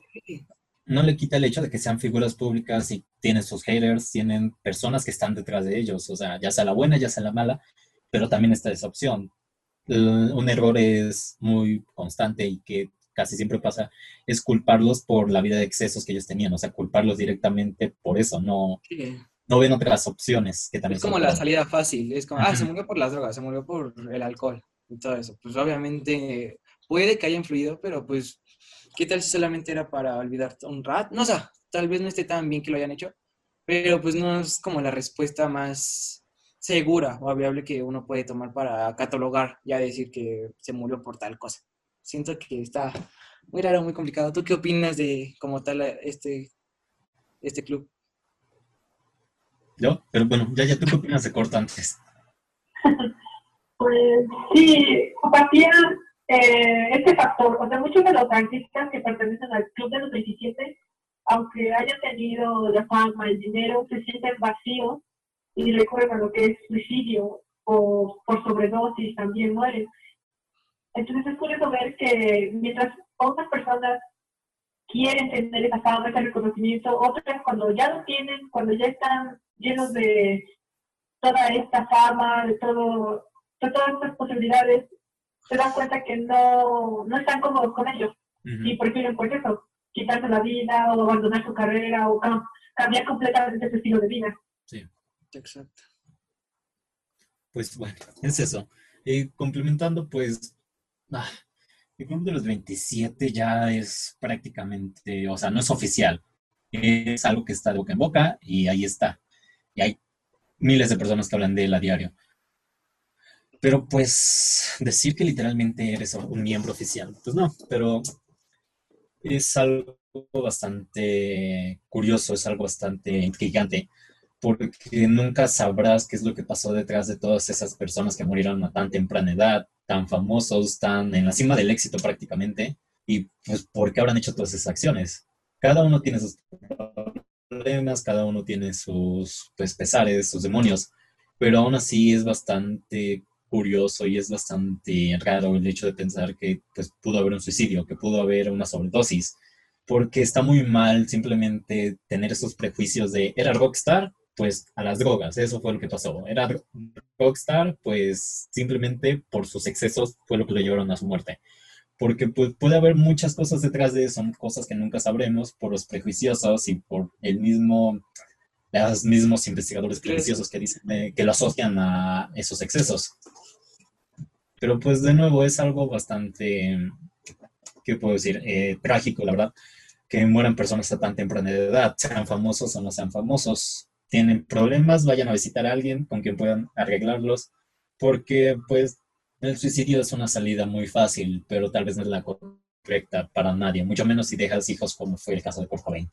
no le quita el hecho de que sean figuras públicas y tienen sus haters, tienen personas que están detrás de ellos, o sea, ya sea la buena, ya sea la mala, pero también está esa opción. Un error es muy constante y que casi siempre pasa, es culparlos por la vida de excesos que ellos tenían, o sea, culparlos directamente por eso, no, no ven otras opciones que también Es como la salida fácil, es como, ah, se murió por las drogas, se murió por el alcohol y todo eso. Pues obviamente puede que haya influido, pero pues ¿Qué tal si solamente era para olvidar un rat? No sé, tal vez no esté tan bien que lo hayan hecho, pero pues no es como la respuesta más segura o viable que uno puede tomar para catalogar, ya decir que se murió por tal cosa. Siento que está muy raro, muy complicado. ¿Tú qué opinas de como tal este, este club? Yo, pero bueno, ya, ya tú qué opinas de Cortantes. Pues sí, compartía eh, este factor. O sea, muchos de los artistas que pertenecen al Club de los 27, aunque hayan tenido la fama, el dinero, se sienten vacíos y recuerdan lo que es suicidio o por sobredosis también mueren. Entonces es curioso ver que mientras otras personas quieren tener esa fama, ese reconocimiento, otras cuando ya lo tienen, cuando ya están llenos de toda esta fama, de, todo, de todas estas posibilidades, se dan cuenta que no, no están cómodos con ellos y prefieren por pues, eso quitarse la vida o abandonar su carrera o cambiar completamente su estilo de vida. Sí, exacto. Pues bueno, es eso. Y complementando, pues, ah, el club de los 27 ya es prácticamente, o sea, no es oficial. Es algo que está de boca en boca y ahí está. Y hay miles de personas que hablan de él a diario. Pero pues decir que literalmente eres un miembro oficial, pues no, pero es algo bastante curioso, es algo bastante intrigante, porque nunca sabrás qué es lo que pasó detrás de todas esas personas que murieron a tan temprana edad, tan famosos, tan en la cima del éxito prácticamente, y pues por qué habrán hecho todas esas acciones. Cada uno tiene sus problemas, cada uno tiene sus pues, pesares, sus demonios, pero aún así es bastante curioso y es bastante raro el hecho de pensar que pues, pudo haber un suicidio, que pudo haber una sobredosis, porque está muy mal simplemente tener esos prejuicios de era rockstar, pues a las drogas, eso fue lo que pasó. Era rockstar, pues simplemente por sus excesos fue lo que lo llevaron a su muerte. Porque pues, puede haber muchas cosas detrás de eso, cosas que nunca sabremos por los prejuiciosos y por el mismo, los mismos investigadores prejuiciosos que dicen eh, que lo asocian a esos excesos. Pero pues de nuevo es algo bastante, ¿qué puedo decir? Eh, trágico, la verdad, que mueran personas a tan temprana edad, sean famosos o no sean famosos tienen problemas, vayan a visitar a alguien con quien puedan arreglarlos, porque pues el suicidio es una salida muy fácil, pero tal vez no es la correcta para nadie, mucho menos si dejas hijos como fue el caso de Kurt Cobain.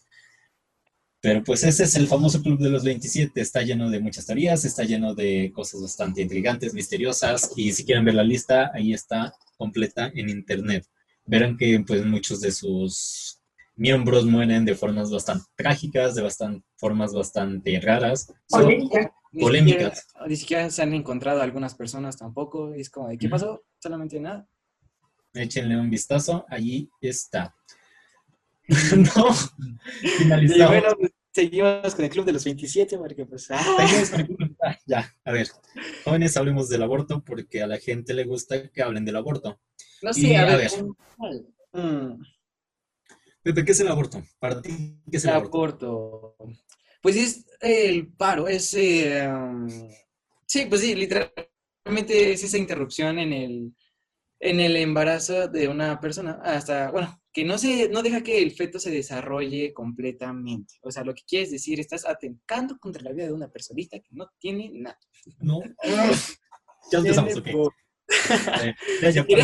Pero pues ese es el famoso Club de los 27, está lleno de muchas teorías, está lleno de cosas bastante intrigantes, misteriosas, y si quieren ver la lista, ahí está completa en internet. Verán que pues muchos de sus miembros mueren de formas bastante trágicas, de bastante, formas bastante raras. Polémicas. Polémicas. Ni siquiera, se han encontrado algunas personas tampoco. Es como, ¿de qué pasó? Solamente nada. Échenle un vistazo, allí está. no, finalizamos. Pues, seguimos con el club de los 27, porque pues... Ah. Ah, ya, a ver. Jóvenes, hablemos del aborto porque a la gente le gusta que hablen del aborto. No sé, a, ver. Pepe, ¿qué es el aborto? Para ti, ¿qué es el, aborto? Pues es el paro, es... Eh, um, sí, pues sí, literalmente es esa interrupción en el, en el embarazo de una persona hasta, bueno, que no, se, no deja que el feto se desarrolle completamente. O sea, lo que quieres decir, estás atentando contra la vida de una personita que no tiene nada. No. ya empezamos, ok. ya, ya, ver,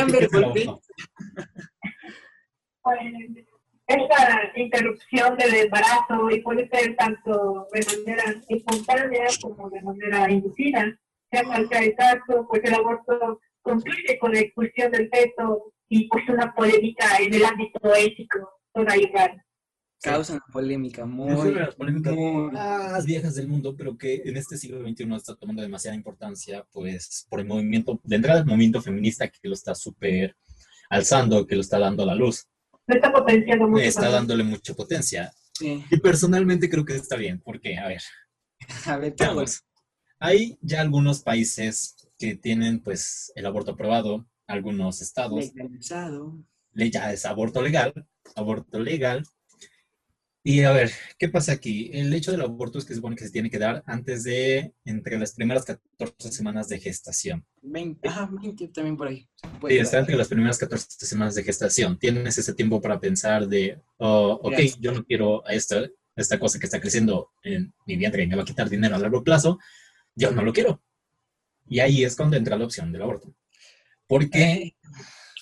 esta interrupción del embarazo y puede ser tanto de manera espontánea como de manera inducida. Sea cual sea el caso, pues el aborto concluye con la expulsión del feto y pues una polémica en el ámbito ético toda igual. Causa una polémica muy, es una de las polémicas más viejas del mundo, pero que en este siglo XXI está tomando demasiada importancia, pues por el movimiento, de entrada el movimiento feminista que lo está súper alzando, que lo está dando a la luz está potenciando mucho. Está dándole mucha potencia. Y personalmente creo que está bien, porque, a ver. A ver, Hay ya algunos países que tienen, pues, el aborto aprobado, algunos estados. Legalizado. Ya es aborto legal, aborto legal, y a ver, ¿qué pasa aquí? El hecho del aborto es que se supone que se tiene que dar antes de, entre las primeras 14 semanas de gestación. 20, ah, 20 también por ahí. Sí, está entre las primeras 14 semanas de gestación. Tienes ese tiempo para pensar de, oh, ok, yo no quiero esta, esta cosa que está creciendo en mi vientre y me va a quitar dinero a largo plazo, yo no lo quiero. Y ahí es cuando entra la opción del aborto. ¿Por qué? Eh.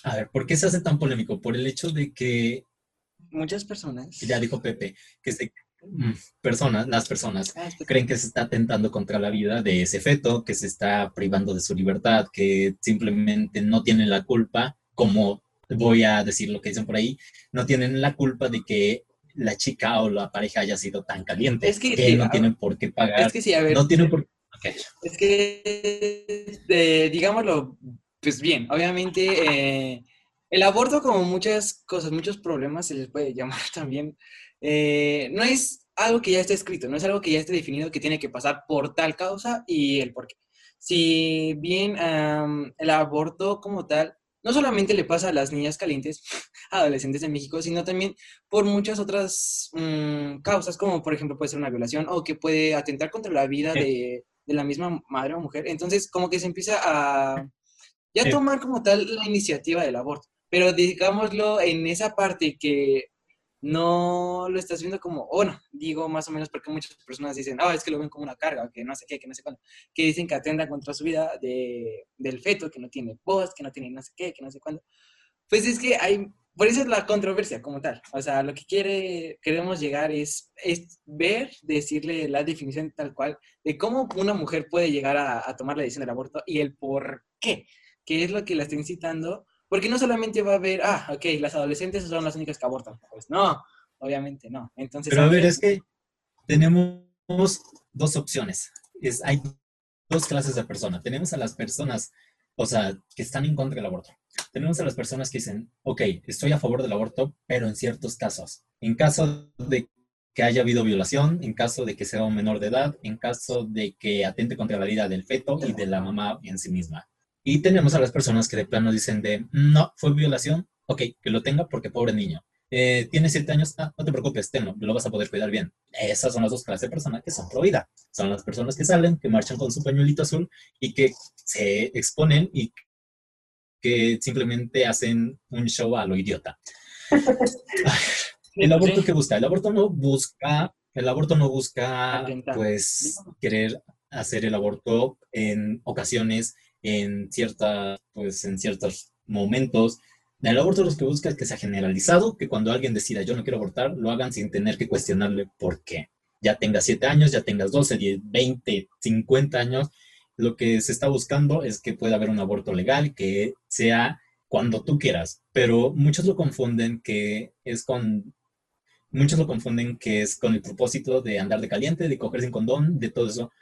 A ver, ¿por qué se hace tan polémico? Por el hecho de que muchas personas. Ya dijo Pepe, que se, mm, personas, las personas ah, creen que se está atentando contra la vida de ese feto, que se está privando de su libertad, que simplemente no tienen la culpa, como voy a decir lo que dicen por ahí, no tienen la culpa de que la chica o la pareja haya sido tan caliente. Es que, no tienen por qué pagar. Es que sí, a ver. No tienen por Es que, digámoslo pues bien, obviamente eh, el aborto, como muchas cosas, muchos problemas, se les puede llamar también, eh, no es algo que ya esté escrito, no es algo que ya esté definido que tiene que pasar por tal causa y el por qué. Si bien el aborto como tal no solamente le pasa a las niñas calientes, adolescentes de México, sino también por muchas otras mm, causas, como por ejemplo puede ser una violación o que puede atentar contra la vida de, la misma madre o mujer. Entonces, como que se empieza a ya tomar como tal la iniciativa del aborto. Pero digámoslo en esa parte que no lo estás viendo como, bueno, digo más o menos porque muchas personas dicen, ah, es que lo ven como una carga, que no sé qué, que no sé cuándo, que dicen que atendan contra su vida de, del feto, que no tiene voz, que no tiene no sé qué, que no sé cuándo. Pues es que hay, por eso es la controversia como tal. O sea, lo que quiere, queremos llegar es, es ver, decirle la definición tal cual de cómo una mujer puede llegar a, a tomar la decisión del aborto y el por qué, que es lo que la está incitando porque no solamente va a haber, ah, ok, las adolescentes son las únicas que abortan. Pues no, obviamente no. Entonces, Pero a ver, es que tenemos dos opciones. Es, hay dos clases de personas. Tenemos a las personas, o sea, que están en contra del aborto. Tenemos a las personas que dicen, ok, estoy a favor del aborto, pero en ciertos casos. En caso de que haya habido violación, en caso de que sea un menor de edad, en caso de que atente contra la vida del feto y de la mamá en sí misma. Y tenemos a las personas que de plano dicen de, no, fue violación, ok, que lo tenga porque pobre niño. Eh, tiene siete años, ah, no te preocupes, tenlo, lo vas a poder cuidar bien. Esas son las dos clases de personas que son pro vida. Son las personas que salen, que marchan con su pañuelito azul y que se exponen y que simplemente hacen un show a lo idiota. el aborto que busca, el aborto no busca, el aborto no busca, pues, querer hacer el aborto en ocasiones en, cierta, pues, en ciertos momentos. El aborto lo que busca es que sea generalizado, que cuando alguien decida yo no quiero abortar, lo hagan sin tener que cuestionarle por qué. Ya tengas 7 años, ya tengas 12, 10, 20, 50 años, lo que se está buscando es que pueda haber un aborto legal, que sea cuando tú quieras, pero muchos lo confunden que es con muchos lo confunden que es con el propósito de andar de caliente, de coger sin condón, de todo eso,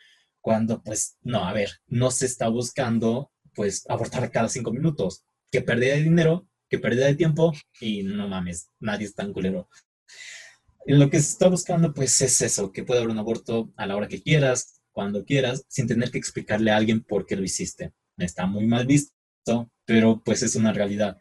cuando pues no, a ver, no se está buscando pues abortar cada cinco minutos, que pérdida de dinero, que pérdida de tiempo y no mames, nadie es tan culero. lo que se está buscando pues es eso, que pueda haber un aborto a la hora que quieras, cuando quieras, sin tener que explicarle a alguien por qué lo hiciste. Está muy mal visto, pero pues es una realidad.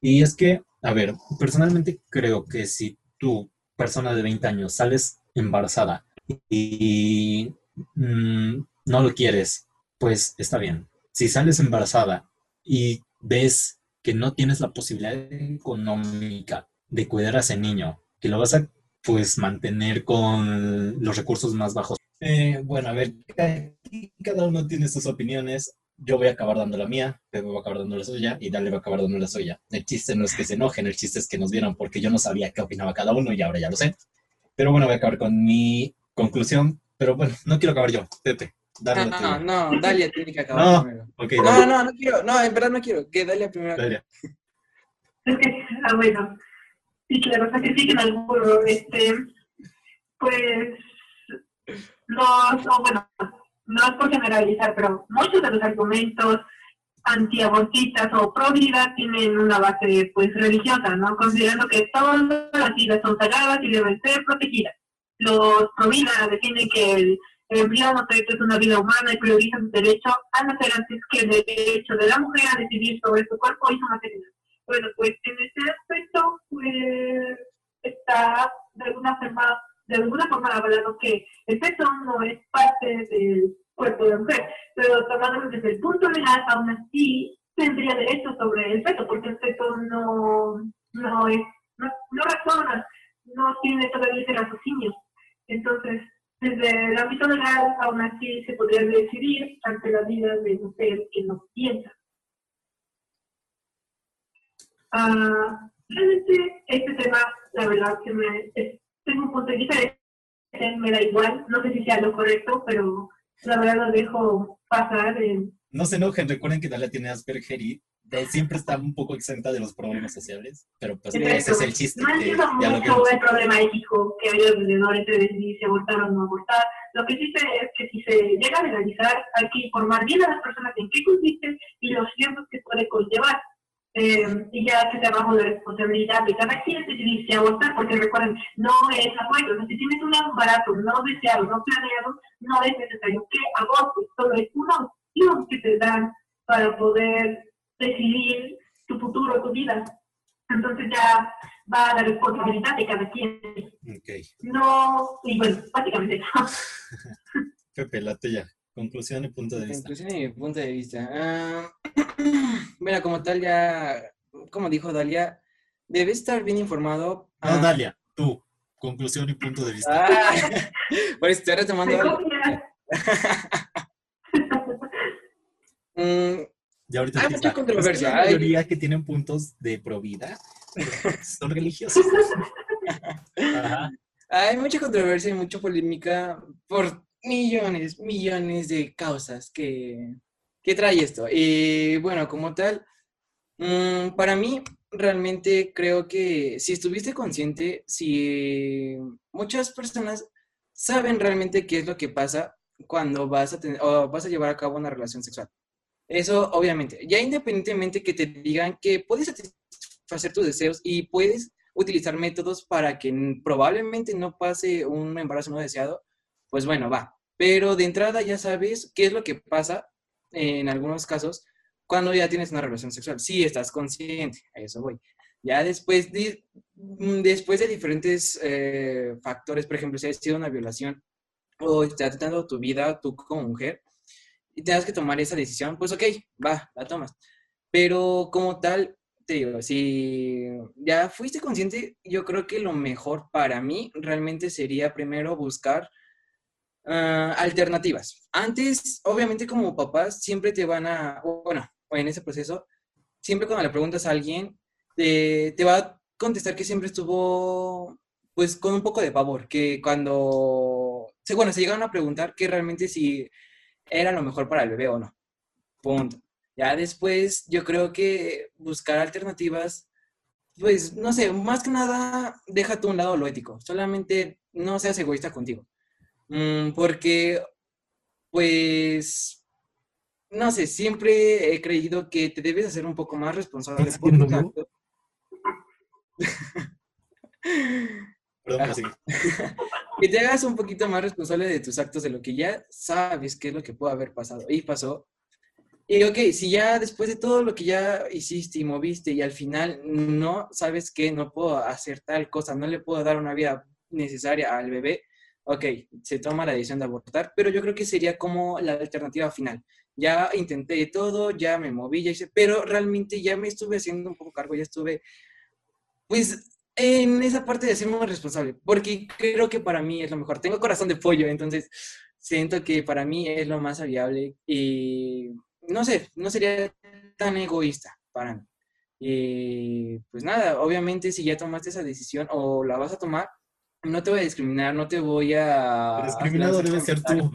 Y es que, a ver, personalmente creo que si tú, persona de 20 años, sales embarazada y Mm, no lo quieres, pues está bien. Si sales embarazada y ves que no tienes la posibilidad económica de cuidar a ese niño, que lo vas a pues mantener con los recursos más bajos. Eh, bueno, a ver, cada uno tiene sus opiniones. Yo voy a acabar dando la mía, Pepe va a acabar dando la suya y Dale va a acabar dando la suya. El chiste no es que se enojen, el chiste es que nos vieran porque yo no sabía qué opinaba cada uno y ahora ya lo sé. Pero bueno, voy a acabar con mi conclusión pero bueno, no quiero acabar yo, Pepe. no, no, no, Dalia tiene que acabar no, primero. Okay, no, no, no quiero, no, en verdad no quiero, que Dalia primero. Dalia. ah, bueno. Sí, claro, o sea que sí que en algunos, este, pues, los, o bueno, no es por generalizar, pero muchos de los argumentos antiabortistas o pro vida tienen una base pues religiosa, ¿no? Considerando que todas las vidas son sagradas y deben ser protegidas los Provida defienden que el, embrión es una vida humana y priorizan su derecho a nacer antes que el derecho de la mujer a decidir sobre su cuerpo y su maternidad. Bueno, pues en ese aspecto pues, está de alguna forma de alguna forma hablando que el sexo no es parte del cuerpo de la mujer, pero tomándolo desde el punto legal, aún así tendría derecho sobre el feto, porque el feto no, no es, no, no razona, no tiene todavía ese raciocinio. Entonces, desde el ámbito legal, aún así se podría decidir ante la vida de mujer que no piensa. Uh, realmente este tema, la verdad que me, tengo un punto de vista, me da igual, no sé si sea lo correcto, pero la verdad lo dejo pasar. No se enojen, recuerden que Dalia tiene Asperger y siempre está un poco exenta de los problemas sociales, pero pues ese es el chiste. No entiendo mucho el problema ético que hay alrededor entre decidir si abortar o no abortar. lo que sí sé es que si se llega a legalizar, hay que informar bien a las personas en qué consiste y los riesgos que puede conllevar. Eh, y ya que sea bajo la responsabilidad de cada quien decidir si abortar, porque recuerden, no es apoyo, si tienes un embarazo no deseado, no planeado, no es necesario que abortes, solo es una opción que te dan para poder decidir tu futuro, tu vida. Entonces ya va a la responsabilidad de cada quien. Okay. No, y bueno, básicamente eso. Pepe, la tuya. Conclusión y punto de vista. Conclusión y punto de vista. Ah, mira, como tal ya, como dijo Dalia, debe estar bien informado. No, ah. Dalia, tú. Conclusión y punto de vista. Ah, pues estoy retomando algo. mm, ya ahorita hay mucha controversia. La mayoría que tienen puntos de provida son religiosos. Hay mucha controversia y mucha polémica por millones, millones de causas que, que trae esto. Y bueno, como tal, mm, para mí realmente creo que si estuviste consciente, si muchas personas saben realmente qué es lo que pasa cuando vas a tener o vas a llevar a cabo una relación sexual. Eso obviamente, ya independientemente que te digan que puedes satisfacer tus deseos y puedes utilizar métodos para que probablemente no pase un embarazo no deseado, pues bueno, va. Pero de entrada ya sabes qué es lo que pasa en algunos casos cuando ya tienes una relación sexual. Sí, estás consciente, a eso voy. Ya después de, mm, después de diferentes eh, factores, por ejemplo, si ha sido una violación o está tratando tu vida tú como mujer y tengas que tomar esa decisión, pues ok, va, la tomas. Pero como tal, te digo, si ya fuiste consciente, yo creo que lo mejor para mí realmente sería primero buscar Ah, alternativas. Antes, obviamente como papás, siempre te van a, bueno, en ese proceso, siempre cuando le preguntas a alguien, te, va a contestar que siempre estuvo, pues, con un poco de pavor, que cuando, bueno, se llegaron a preguntar que realmente si era lo mejor para el bebé o no. Punto. Ya después, yo creo que buscar alternativas, pues, no sé, más que nada, deja tú un lado lo ético. Solamente no seas egoísta contigo. Mm, porque, pues, no sé, siempre he creído que te debes hacer un poco más responsable por tus actos. Perdón, que te hagas un poquito más responsable de tus actos, de lo que ya sabes qué es lo que puede haber pasado. Y pasó. Y ok, si ya después de todo lo que ya hiciste y moviste y al final no sabes que no puedo hacer tal cosa, no le puedo dar una vida necesaria al bebé, ok, se toma la decisión de abortar, pero yo creo que sería como la alternativa final. Ya intenté todo, ya me moví, ya hice, pero realmente ya me estuve haciendo un poco cargo, ya estuve, pues, en esa parte de ser más responsable, porque creo que para mí es lo mejor. Tengo corazón de pollo, entonces siento que para mí es lo más viable y no sé, no sería tan egoísta para mí. Y pues nada, obviamente si ya tomaste esa decisión o la vas a tomar, no te voy a discriminar, no te voy a... El discriminador debe ser tú.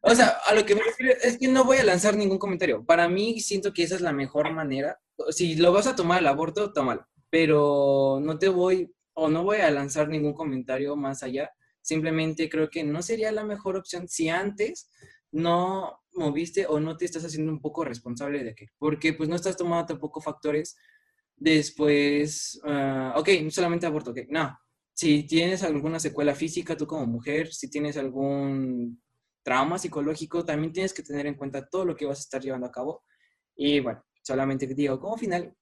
O sea, a lo que me refiero es que no voy a lanzar ningún comentario. Para mí siento que esa es la mejor manera. Si lo vas a tomar el aborto, tómalo. Pero no te voy o no voy a lanzar ningún comentario más allá. Simplemente creo que no sería la mejor opción si antes no moviste o no te estás haciendo un poco responsable de qué. Porque pues no estás tomando tampoco factores después, uh, ok, no solamente aborto, ok, no, si tienes alguna secuela física, tú como mujer, si tienes algún trauma psicológico, también tienes que tener en cuenta todo lo que vas a estar llevando a cabo. Y bueno, solamente digo como final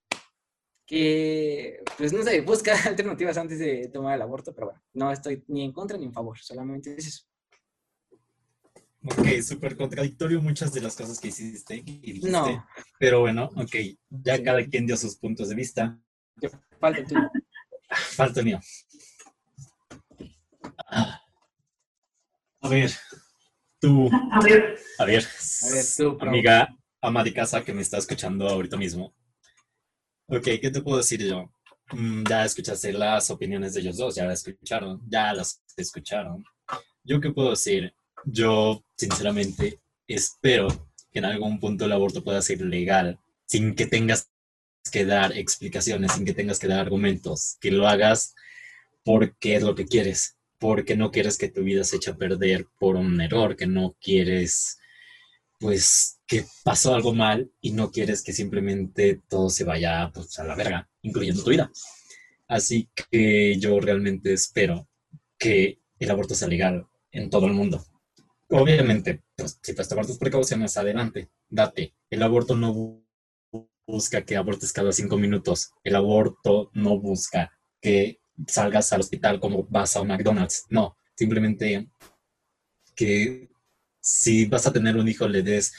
que, pues no sé, busca alternativas antes de tomar el aborto, pero bueno, no estoy ni en contra ni en favor, solamente es eso. Ok, súper contradictorio muchas de las cosas que hiciste y dijiste. No. Pero bueno, ok, ya cada quien dio sus puntos de vista. Falta el tuyo. Falta el mío. A ver, tú, a ver, a ver, tú, amiga ama de casa que me está escuchando ahorita mismo. Ok, ¿qué te puedo decir yo? Mm, ya escuchaste las opiniones de ellos dos, ya las escucharon, ya las escucharon. ¿Yo qué puedo decir? Yo, sinceramente, espero que en algún punto el aborto pueda ser legal, sin que tengas que dar explicaciones, sin que tengas que dar argumentos, que lo hagas porque es lo que quieres porque no quieres que tu vida se eche a perder por un error, que no quieres, pues, que pasó algo mal y no quieres que simplemente todo se vaya pues, a la verga, incluyendo tu vida. Así que yo realmente espero que el aborto sea legal en todo el mundo. Obviamente, pues, si vas a tomar tus precauciones, adelante, date. El aborto no busca que abortes cada cinco minutos. El aborto no busca que salgas al hospital como vas a un McDonald's. No, simplemente que si vas a tener un hijo le des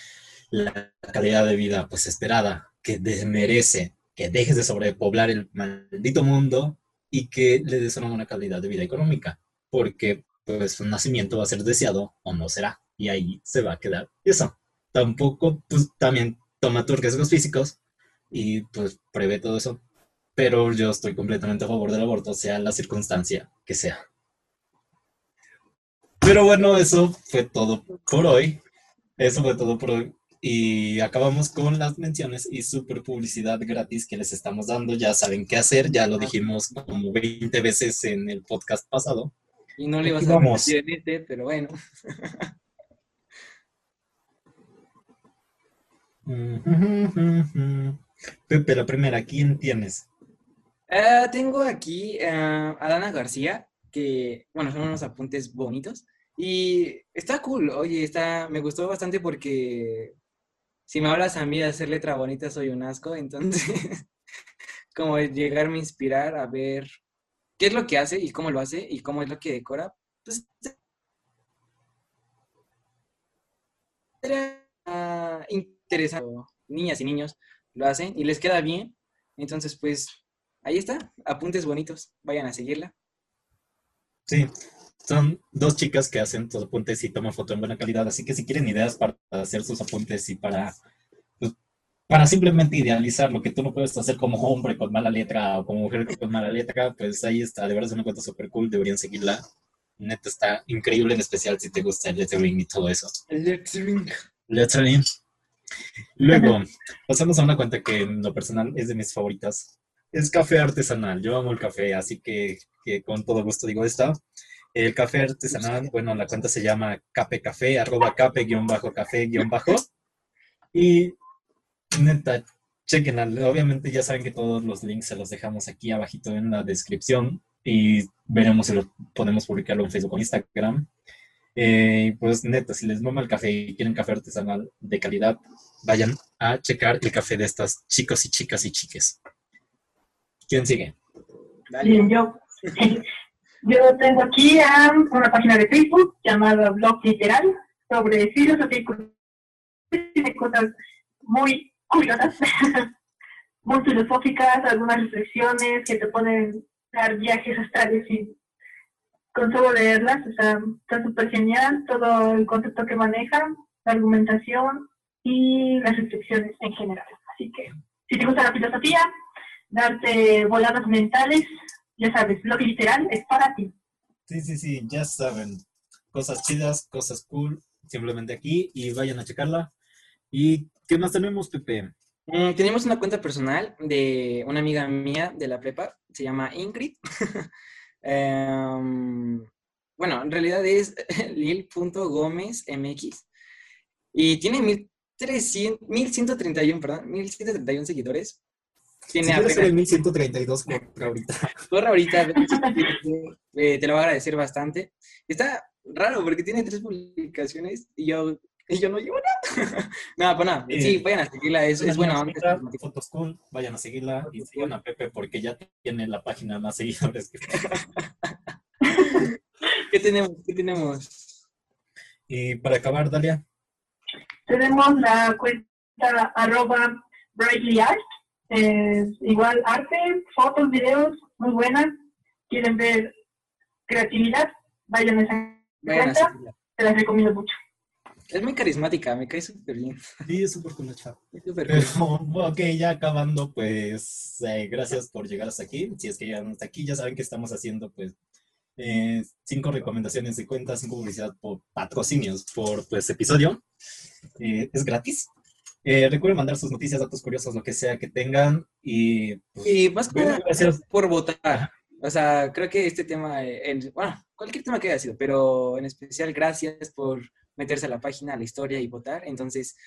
la calidad de vida pues esperada, que merece, que dejes de sobrepoblar el maldito mundo y que le des una buena calidad de vida económica, porque pues un nacimiento va a ser deseado o no será, y ahí se va a quedar eso. Tampoco, pues también toma tus riesgos físicos y pues prevé todo eso, pero yo estoy completamente a favor del aborto, sea la circunstancia que sea. Pero bueno, eso fue todo por hoy. Eso fue todo por hoy. Y acabamos con las menciones y super publicidad gratis que les estamos dando. Ya saben qué hacer, ya lo dijimos como 20 veces en el podcast pasado. Y no le ibas a decir en este, pero bueno. Pepe, la primera, ¿quién tienes? Ah, tengo aquí a Dana García, que, bueno, son unos apuntes bonitos. Y está cool, oye, está, me gustó bastante porque si me hablas a mí de hacer letra bonita, soy un asco, entonces, como llegarme a inspirar a ver qué es lo que hace y cómo lo hace y cómo es lo que decora, pues era interesante. Niñas y niños lo hacen y les queda bien. Entonces, pues, ahí está, apuntes bonitos, vayan a seguirla. Sí, son dos chicas que hacen sus apuntes y toman foto en buena calidad, así que si quieren ideas para hacer sus apuntes y para, pues, para simplemente idealizar lo que tú no puedes hacer como hombre con mala letra o como mujer con mala letra, pues ahí está, de verdad es una cuenta súper cool, deberían seguirla. Neta está increíble, en especial si te gusta el lettering y todo eso. El lettering. Lettering. Luego, pasamos a una cuenta que en lo personal es de mis favoritas. Es café artesanal. Yo amo el café, así que, que con todo gusto digo esta. El café artesanal, bueno, la cuenta se llama Cape Café, arroba cape guion bajo café guion bajo. Y neta, chequenla. Obviamente ya saben que todos los links se los dejamos aquí abajito en la descripción y veremos si lo podemos publicarlo en Facebook o Instagram. Eh, pues neta, si les mama el café y quieren café artesanal de calidad, vayan a checar el café de estas chicos y chicas y chiques. ¿Quién sigue? Bien, yo. Yo tengo aquí una página de Facebook llamada Blog Literal sobre filosofía y cosas muy curiosas, muy filosóficas, algunas reflexiones que te pueden dar viajes astrales y con solo leerlas, o sea, está súper genial todo el concepto que manejan, la argumentación y las reflexiones en general. Así que, si te gusta la filosofía, darte voladas mentales, ya sabes, lo que literal es para ti. Sí, sí, sí, ya saben. Cosas chidas, cosas cool, simplemente aquí y vayan a checarla. ¿Y qué más tenemos, Pepe? Mm, tenemos una cuenta personal de una amiga mía de la prepa, se llama Ingrid. Em, bueno, en realidad es lil.gomezmx y tiene 1300, perdón, 1131 seguidores. Tiene si apenas... el 1132, corre ahorita. Corre ahorita, eh, te lo voy a agradecer bastante. Está raro porque tiene tres publicaciones y yo, y yo no llevo nada. no, pues nada, sí, eh, vayan a seguirla, es, es buena Fotos cool, vayan a seguirla y sigan a Pepe porque ya tiene la página más seguidores que ¿Qué tenemos? ¿Qué tenemos? Y para acabar, Dalia. Tenemos la cuenta arroba Brightly Art igual arte, fotos, videos, muy buenas. Quieren ver creatividad, vayan a esa cuenta, te las recomiendo mucho. Es muy carismática, me cae súper bien. Sí, es súper cool ok, ya acabando, pues eh, gracias por llegar hasta aquí. Si es que llegan hasta aquí, ya saben que estamos haciendo pues eh, cinco recomendaciones de cuentas, cinco publicidad por patrocinios por pues episodio. Eh, es gratis. Eh, recuerden mandar sus noticias, datos curiosos, lo que sea que tengan. Y, pues, más gracias por votar. O sea, creo que este tema, en, bueno, cualquier tema que haya sido, pero en especial gracias por meterse a la página, a la historia y votar. Entonces,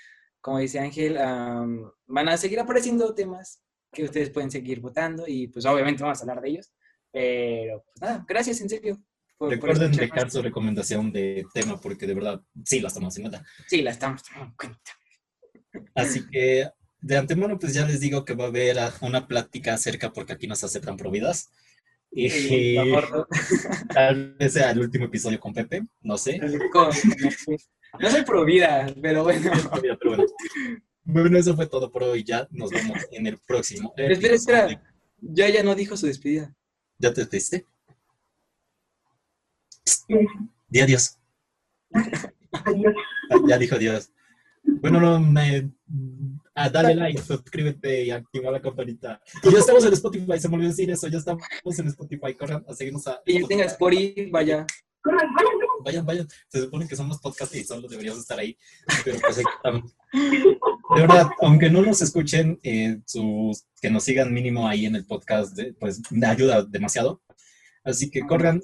como dice Ángel, van a seguir apareciendo temas que ustedes pueden seguir votando y pues obviamente vamos a hablar de ellos. Pero pues nada, gracias en serio. Recuerden dejar su recomendación de tema porque de verdad sí la estamos haciendo. Sí, la estamos tomando en cuenta. Así que de antemano pues ya les digo que va a haber una plática acerca porque aquí nos aceptan providas. Y tal vez sea el último episodio con Pepe, no sé. No soy pro vida, pero bueno. bueno. eso fue todo por hoy. Ya nos vemos en el próximo. Espera, espera. Ya ya no dijo su despedida. ¿Ya te despediste? Di adiós. Adiós. Ya dijo adiós. Bueno, no, me, ah, dale like, suscríbete y activa la campanita. Y ya estamos en Spotify, se me olvidó decir eso, ya estamos en Spotify, corran a seguirnos a... Y tengas por ahí, vaya. Vayan, vayan. Se supone que somos podcast y solo deberíamos estar ahí. Pero pues estamos. De verdad, aunque no nos escuchen, eh, sus, que nos sigan mínimo ahí en el podcast, pues me ayuda demasiado. Así que corran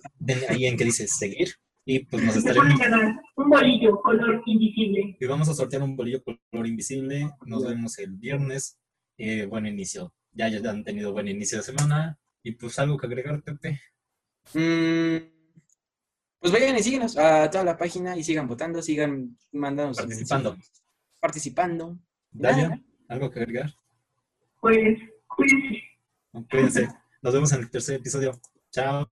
ahí en que dice seguir y pues nos estaremos... Un bolillo color invisible. Y vamos a sortear un bolillo color invisible. Nos vemos el viernes. Eh, buen inicio. Ya, ya han tenido buen inicio de semana. Y pues algo que agregar, Pepe. Mm, pues vayan y síguenos a toda la página y sigan votando, sigan mandando. Participando. Participando. Dalia, ¿algo que agregar? Pues, cuídense. Cuídense. Nos vemos en el tercer episodio. Chao.